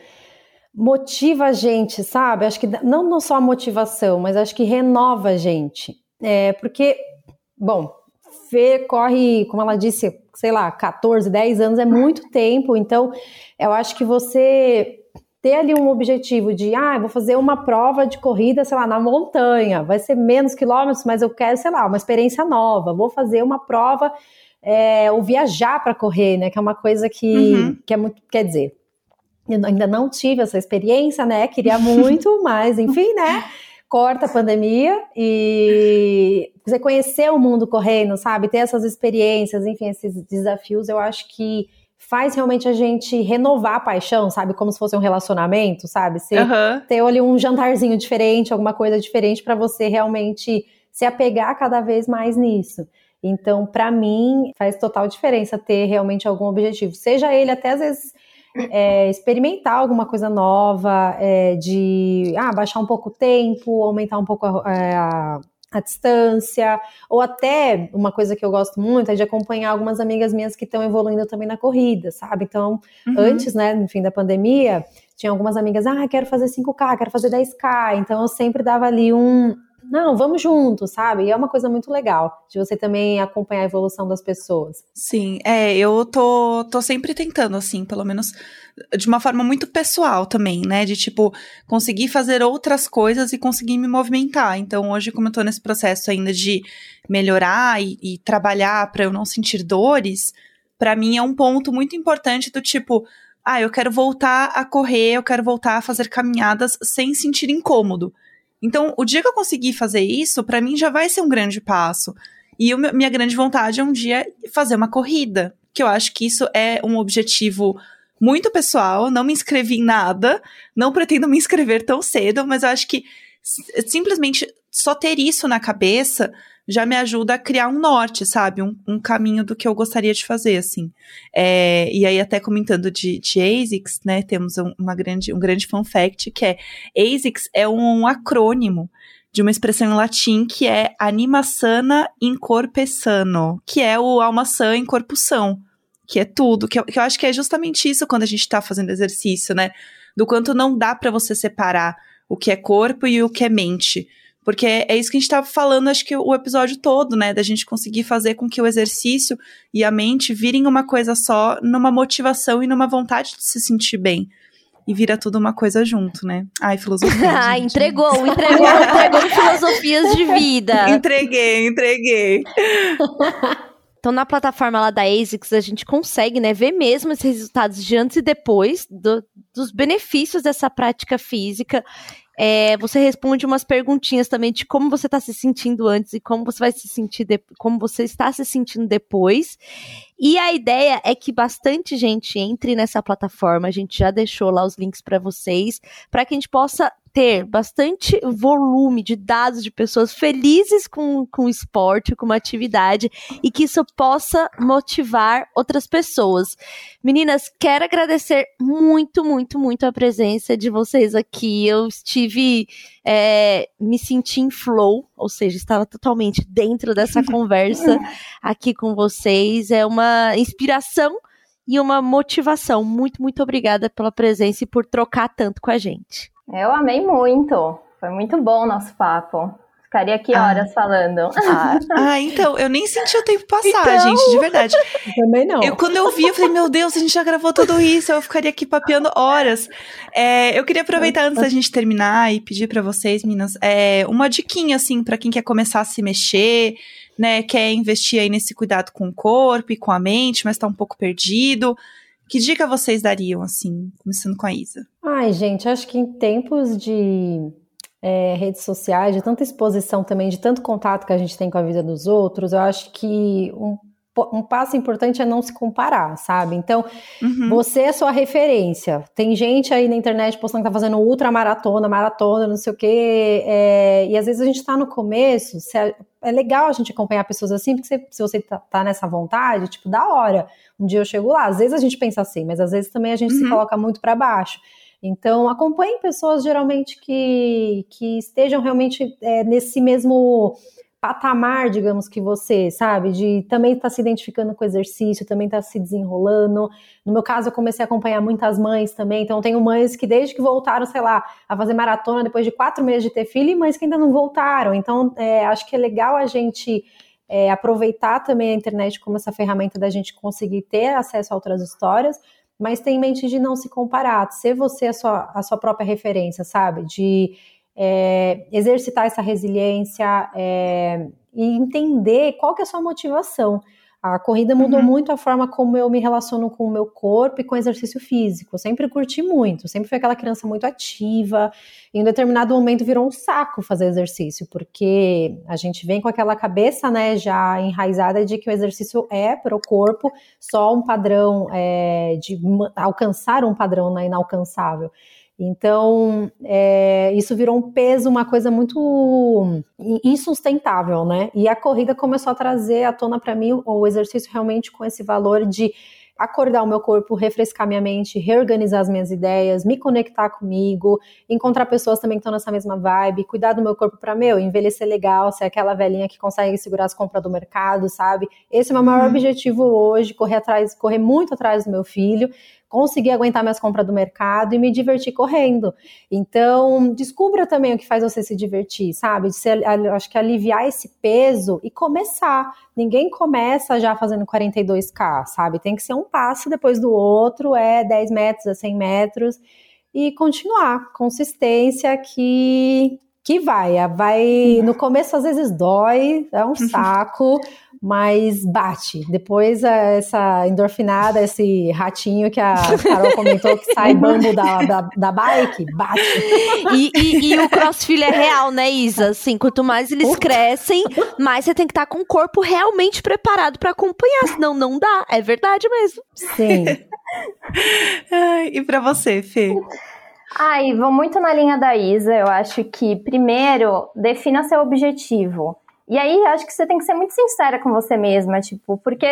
motiva a gente, sabe? Acho que não, não só a motivação, mas acho que renova a gente. É, porque, bom, Fê corre, como ela disse, sei lá, 14, 10 anos é muito tempo, então eu acho que você ter ali um objetivo de, ah, vou fazer uma prova de corrida, sei lá, na montanha, vai ser menos quilômetros, mas eu quero, sei lá, uma experiência nova, vou fazer uma prova é, o viajar para correr, né? Que é uma coisa que, uhum. que é muito. Quer dizer, eu ainda não tive essa experiência, né? Queria muito, mas enfim, né? corta a pandemia e você conhecer o mundo correndo, sabe? Ter essas experiências, enfim, esses desafios, eu acho que faz realmente a gente renovar a paixão, sabe? Como se fosse um relacionamento, sabe? Você uhum. ter ali um jantarzinho diferente, alguma coisa diferente para você realmente se apegar cada vez mais nisso. Então, para mim, faz total diferença ter realmente algum objetivo. Seja ele até às vezes é, experimentar alguma coisa nova, é, de ah, baixar um pouco o tempo, aumentar um pouco a, é, a, a, distância, ou até uma coisa que eu gosto muito é de acompanhar algumas amigas minhas que estão evoluindo também na corrida, sabe? Então, uhum. antes, né, no fim da pandemia, tinha algumas amigas, ah, quero fazer 5K, quero fazer 10K, então eu sempre dava ali um, não, vamos juntos, sabe? E é uma coisa muito legal de você também acompanhar a evolução das pessoas. Sim, é, eu tô, tô sempre tentando, assim, pelo menos de uma forma muito pessoal também, né? De tipo, conseguir fazer outras coisas e conseguir me movimentar. Então, hoje, como eu tô nesse processo ainda de melhorar e, e trabalhar para eu não sentir dores, para mim é um ponto muito importante do tipo, ah, eu quero voltar a correr, eu quero voltar a fazer caminhadas sem sentir incômodo. Então, o dia que eu conseguir fazer isso, para mim já vai ser um grande passo. E o, minha grande vontade é um dia fazer uma corrida, que eu acho que isso é um objetivo muito pessoal. Não me inscrevi em nada, não pretendo me inscrever tão cedo, mas eu acho que simplesmente só ter isso na cabeça já me ajuda a criar um norte, sabe? Um, um caminho do que eu gostaria de fazer, assim. É, e aí, até comentando de, de ASICS, né? Temos um, uma grande, um grande fun fact, que é ASICS é um acrônimo de uma expressão em latim que é anima sana in corpe sano, que é o alma sã em corpo são, que é tudo, que eu, que eu acho que é justamente isso quando a gente tá fazendo exercício, né? Do quanto não dá para você separar o que é corpo e o que é mente. Porque é isso que a gente estava falando, acho que o episódio todo, né? Da gente conseguir fazer com que o exercício e a mente virem uma coisa só, numa motivação e numa vontade de se sentir bem. E vira tudo uma coisa junto, né? Ai, filosofia. ah, entregou, entregou, entregou filosofias de vida. Entreguei, entreguei. Então, na plataforma lá da ASICS, a gente consegue né, ver mesmo esses resultados de antes e depois do, dos benefícios dessa prática física. É, você responde umas perguntinhas também de como você está se sentindo antes e como você vai se sentir, de, como você está se sentindo depois. E a ideia é que bastante gente entre nessa plataforma. A gente já deixou lá os links para vocês, para que a gente possa ter bastante volume de dados de pessoas felizes com, com o esporte, com uma atividade, e que isso possa motivar outras pessoas. Meninas, quero agradecer muito, muito, muito a presença de vocês aqui. Eu estive, é, me senti em flow, ou seja, estava totalmente dentro dessa conversa aqui com vocês. É uma inspiração e uma motivação. Muito, muito obrigada pela presença e por trocar tanto com a gente. Eu amei muito. Foi muito bom o nosso papo. Ficaria aqui ah. horas ah. falando. Ah. ah. então, eu nem senti o tempo passar, então... gente, de verdade. Também não. Eu, quando eu vi, eu falei, meu Deus, a gente já gravou tudo isso, eu ficaria aqui papeando horas. É, eu queria aproveitar antes da gente terminar e pedir para vocês, meninas, é, uma diquinha, assim, para quem quer começar a se mexer, né, quer investir aí nesse cuidado com o corpo e com a mente, mas tá um pouco perdido. Que dica vocês dariam, assim, começando com a Isa? Ai, gente, acho que em tempos de é, redes sociais, de tanta exposição também, de tanto contato que a gente tem com a vida dos outros, eu acho que um um passo importante é não se comparar, sabe? Então, uhum. você é sua referência. Tem gente aí na internet postando que tá fazendo ultra maratona, maratona, não sei o quê. É, e às vezes a gente tá no começo, é, é, legal a gente acompanhar pessoas assim, porque se, se você tá, tá, nessa vontade, tipo, da hora. Um dia eu chego lá. Às vezes a gente pensa assim, mas às vezes também a gente uhum. se coloca muito para baixo. Então, acompanhe pessoas geralmente que, que estejam realmente é, nesse mesmo patamar, digamos que você, sabe, de também estar tá se identificando com o exercício, também estar tá se desenrolando. No meu caso, eu comecei a acompanhar muitas mães também, então tenho mães que desde que voltaram, sei lá, a fazer maratona depois de quatro meses de ter filho, e mães que ainda não voltaram. Então, é, acho que é legal a gente é, aproveitar também a internet como essa ferramenta da gente conseguir ter acesso a outras histórias, mas ter em mente de não se comparar, ser você a sua, a sua própria referência, sabe? De é, exercitar essa resiliência é, e entender qual que é a sua motivação. A corrida mudou uhum. muito a forma como eu me relaciono com o meu corpo e com o exercício físico. Eu sempre curti muito, sempre fui aquela criança muito ativa. Em um determinado momento virou um saco fazer exercício, porque a gente vem com aquela cabeça, né, já enraizada de que o exercício é para o corpo só um padrão é, de alcançar um padrão né, inalcançável. Então, é, isso virou um peso, uma coisa muito insustentável, né? E a corrida começou a trazer à tona para mim o exercício realmente com esse valor de acordar o meu corpo, refrescar minha mente, reorganizar as minhas ideias, me conectar comigo, encontrar pessoas também que estão nessa mesma vibe, cuidar do meu corpo para meu envelhecer legal, ser aquela velhinha que consegue segurar as compras do mercado, sabe? Esse é o meu maior uhum. objetivo hoje, correr atrás, correr muito atrás do meu filho, conseguir aguentar minhas compras do mercado e me divertir correndo. Então, descubra também o que faz você se divertir, sabe? Acho que aliviar esse peso e começar. Ninguém começa já fazendo 42K, sabe? Tem que ser um passo depois do outro, é 10 metros, é 100 metros, e continuar. Consistência que que vai, vai no começo às vezes dói, é um saco, mas bate. Depois é, essa endorfinada, esse ratinho que a Carol comentou que sai bambo da, da, da bike, bate. E, e, e, o crossfit é real, né, Isa? Assim, quanto mais eles crescem, mais você tem que estar com o corpo realmente preparado para acompanhar, senão não dá. É verdade mesmo. Sim. e para você, Fê? Ai, vou muito na linha da Isa. Eu acho que, primeiro, defina seu objetivo. E aí, acho que você tem que ser muito sincera com você mesma, tipo, porque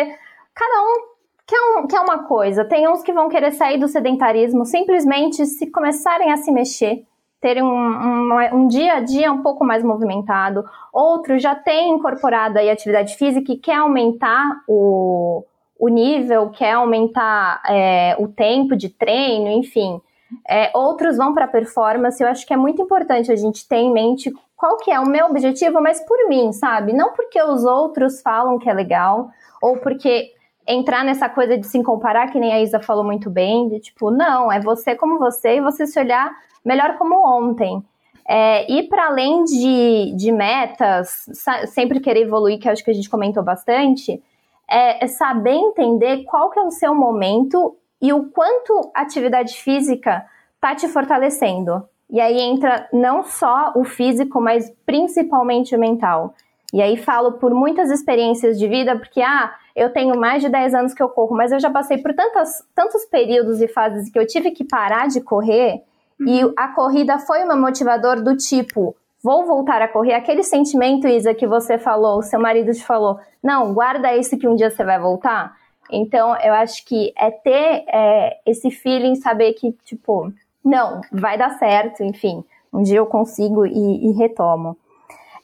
cada um quer, um, quer uma coisa. Tem uns que vão querer sair do sedentarismo simplesmente se começarem a se mexer, terem um, um, um dia a dia um pouco mais movimentado. Outros já têm incorporado aí atividade física e quer aumentar o, o nível, quer aumentar é, o tempo de treino, enfim. É, outros vão para performance. Eu acho que é muito importante a gente ter em mente qual que é o meu objetivo, mas por mim, sabe? Não porque os outros falam que é legal, ou porque entrar nessa coisa de se comparar, que nem a Isa falou muito bem, de tipo, não, é você como você e você se olhar melhor como ontem. É, e para além de, de metas, sempre querer evoluir, que acho que a gente comentou bastante, é, é saber entender qual que é o seu momento e o quanto a atividade física tá te fortalecendo. E aí entra não só o físico, mas principalmente o mental. E aí falo por muitas experiências de vida, porque ah, eu tenho mais de 10 anos que eu corro, mas eu já passei por tantas, tantos períodos e fases que eu tive que parar de correr, uhum. e a corrida foi um motivador do tipo, vou voltar a correr. Aquele sentimento, Isa, que você falou, seu marido te falou, não, guarda isso que um dia você vai voltar. Então, eu acho que é ter é, esse feeling, saber que, tipo, não, vai dar certo, enfim, um dia eu consigo e, e retomo.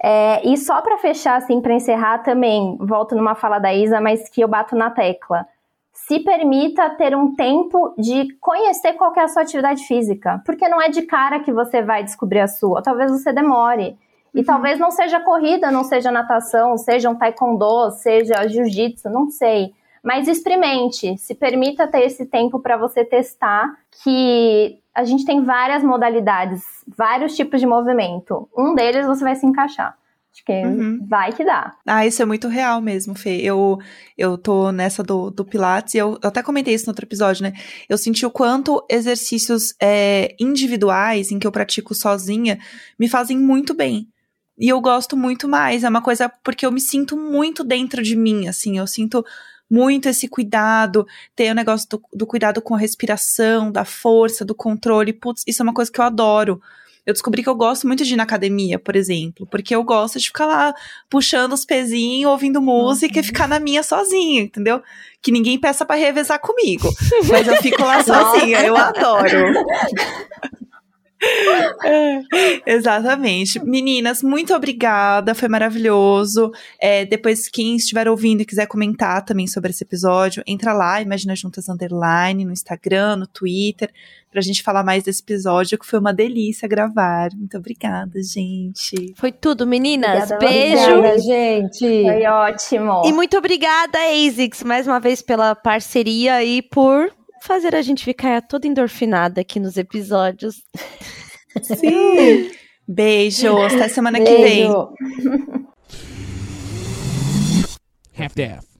É, e só para fechar, assim, para encerrar também, volto numa fala da Isa, mas que eu bato na tecla. Se permita ter um tempo de conhecer qual é a sua atividade física, porque não é de cara que você vai descobrir a sua, talvez você demore. E uhum. talvez não seja corrida, não seja natação, seja um taekwondo, seja jiu-jitsu, não sei. Mas experimente, se permita ter esse tempo para você testar que a gente tem várias modalidades, vários tipos de movimento. Um deles você vai se encaixar. Acho que uhum. vai que dá. Ah, isso é muito real mesmo, Fê. Eu, eu tô nessa do, do Pilates e eu, eu até comentei isso no outro episódio, né? Eu senti o quanto exercícios é, individuais, em que eu pratico sozinha, me fazem muito bem. E eu gosto muito mais. É uma coisa porque eu me sinto muito dentro de mim, assim. Eu sinto muito esse cuidado, ter o negócio do, do cuidado com a respiração, da força, do controle. Putz, isso é uma coisa que eu adoro. Eu descobri que eu gosto muito de ir na academia, por exemplo, porque eu gosto de ficar lá puxando os pezinhos, ouvindo música uhum. e ficar na minha sozinha, entendeu? Que ninguém peça para revezar comigo. Mas eu fico lá sozinha, eu adoro. É, exatamente. Meninas, muito obrigada, foi maravilhoso. É, depois, quem estiver ouvindo e quiser comentar também sobre esse episódio, entra lá, Imagina Juntas Underline, no Instagram, no Twitter, pra gente falar mais desse episódio, que foi uma delícia gravar. Muito obrigada, gente. Foi tudo, meninas. Obrigada, Beijo. Obrigada, gente. Foi ótimo. E muito obrigada, ASICS, mais uma vez pela parceria e por fazer a gente ficar toda endorfinada aqui nos episódios. Sim. Beijo. Até semana Beijo. que vem. Half-Death.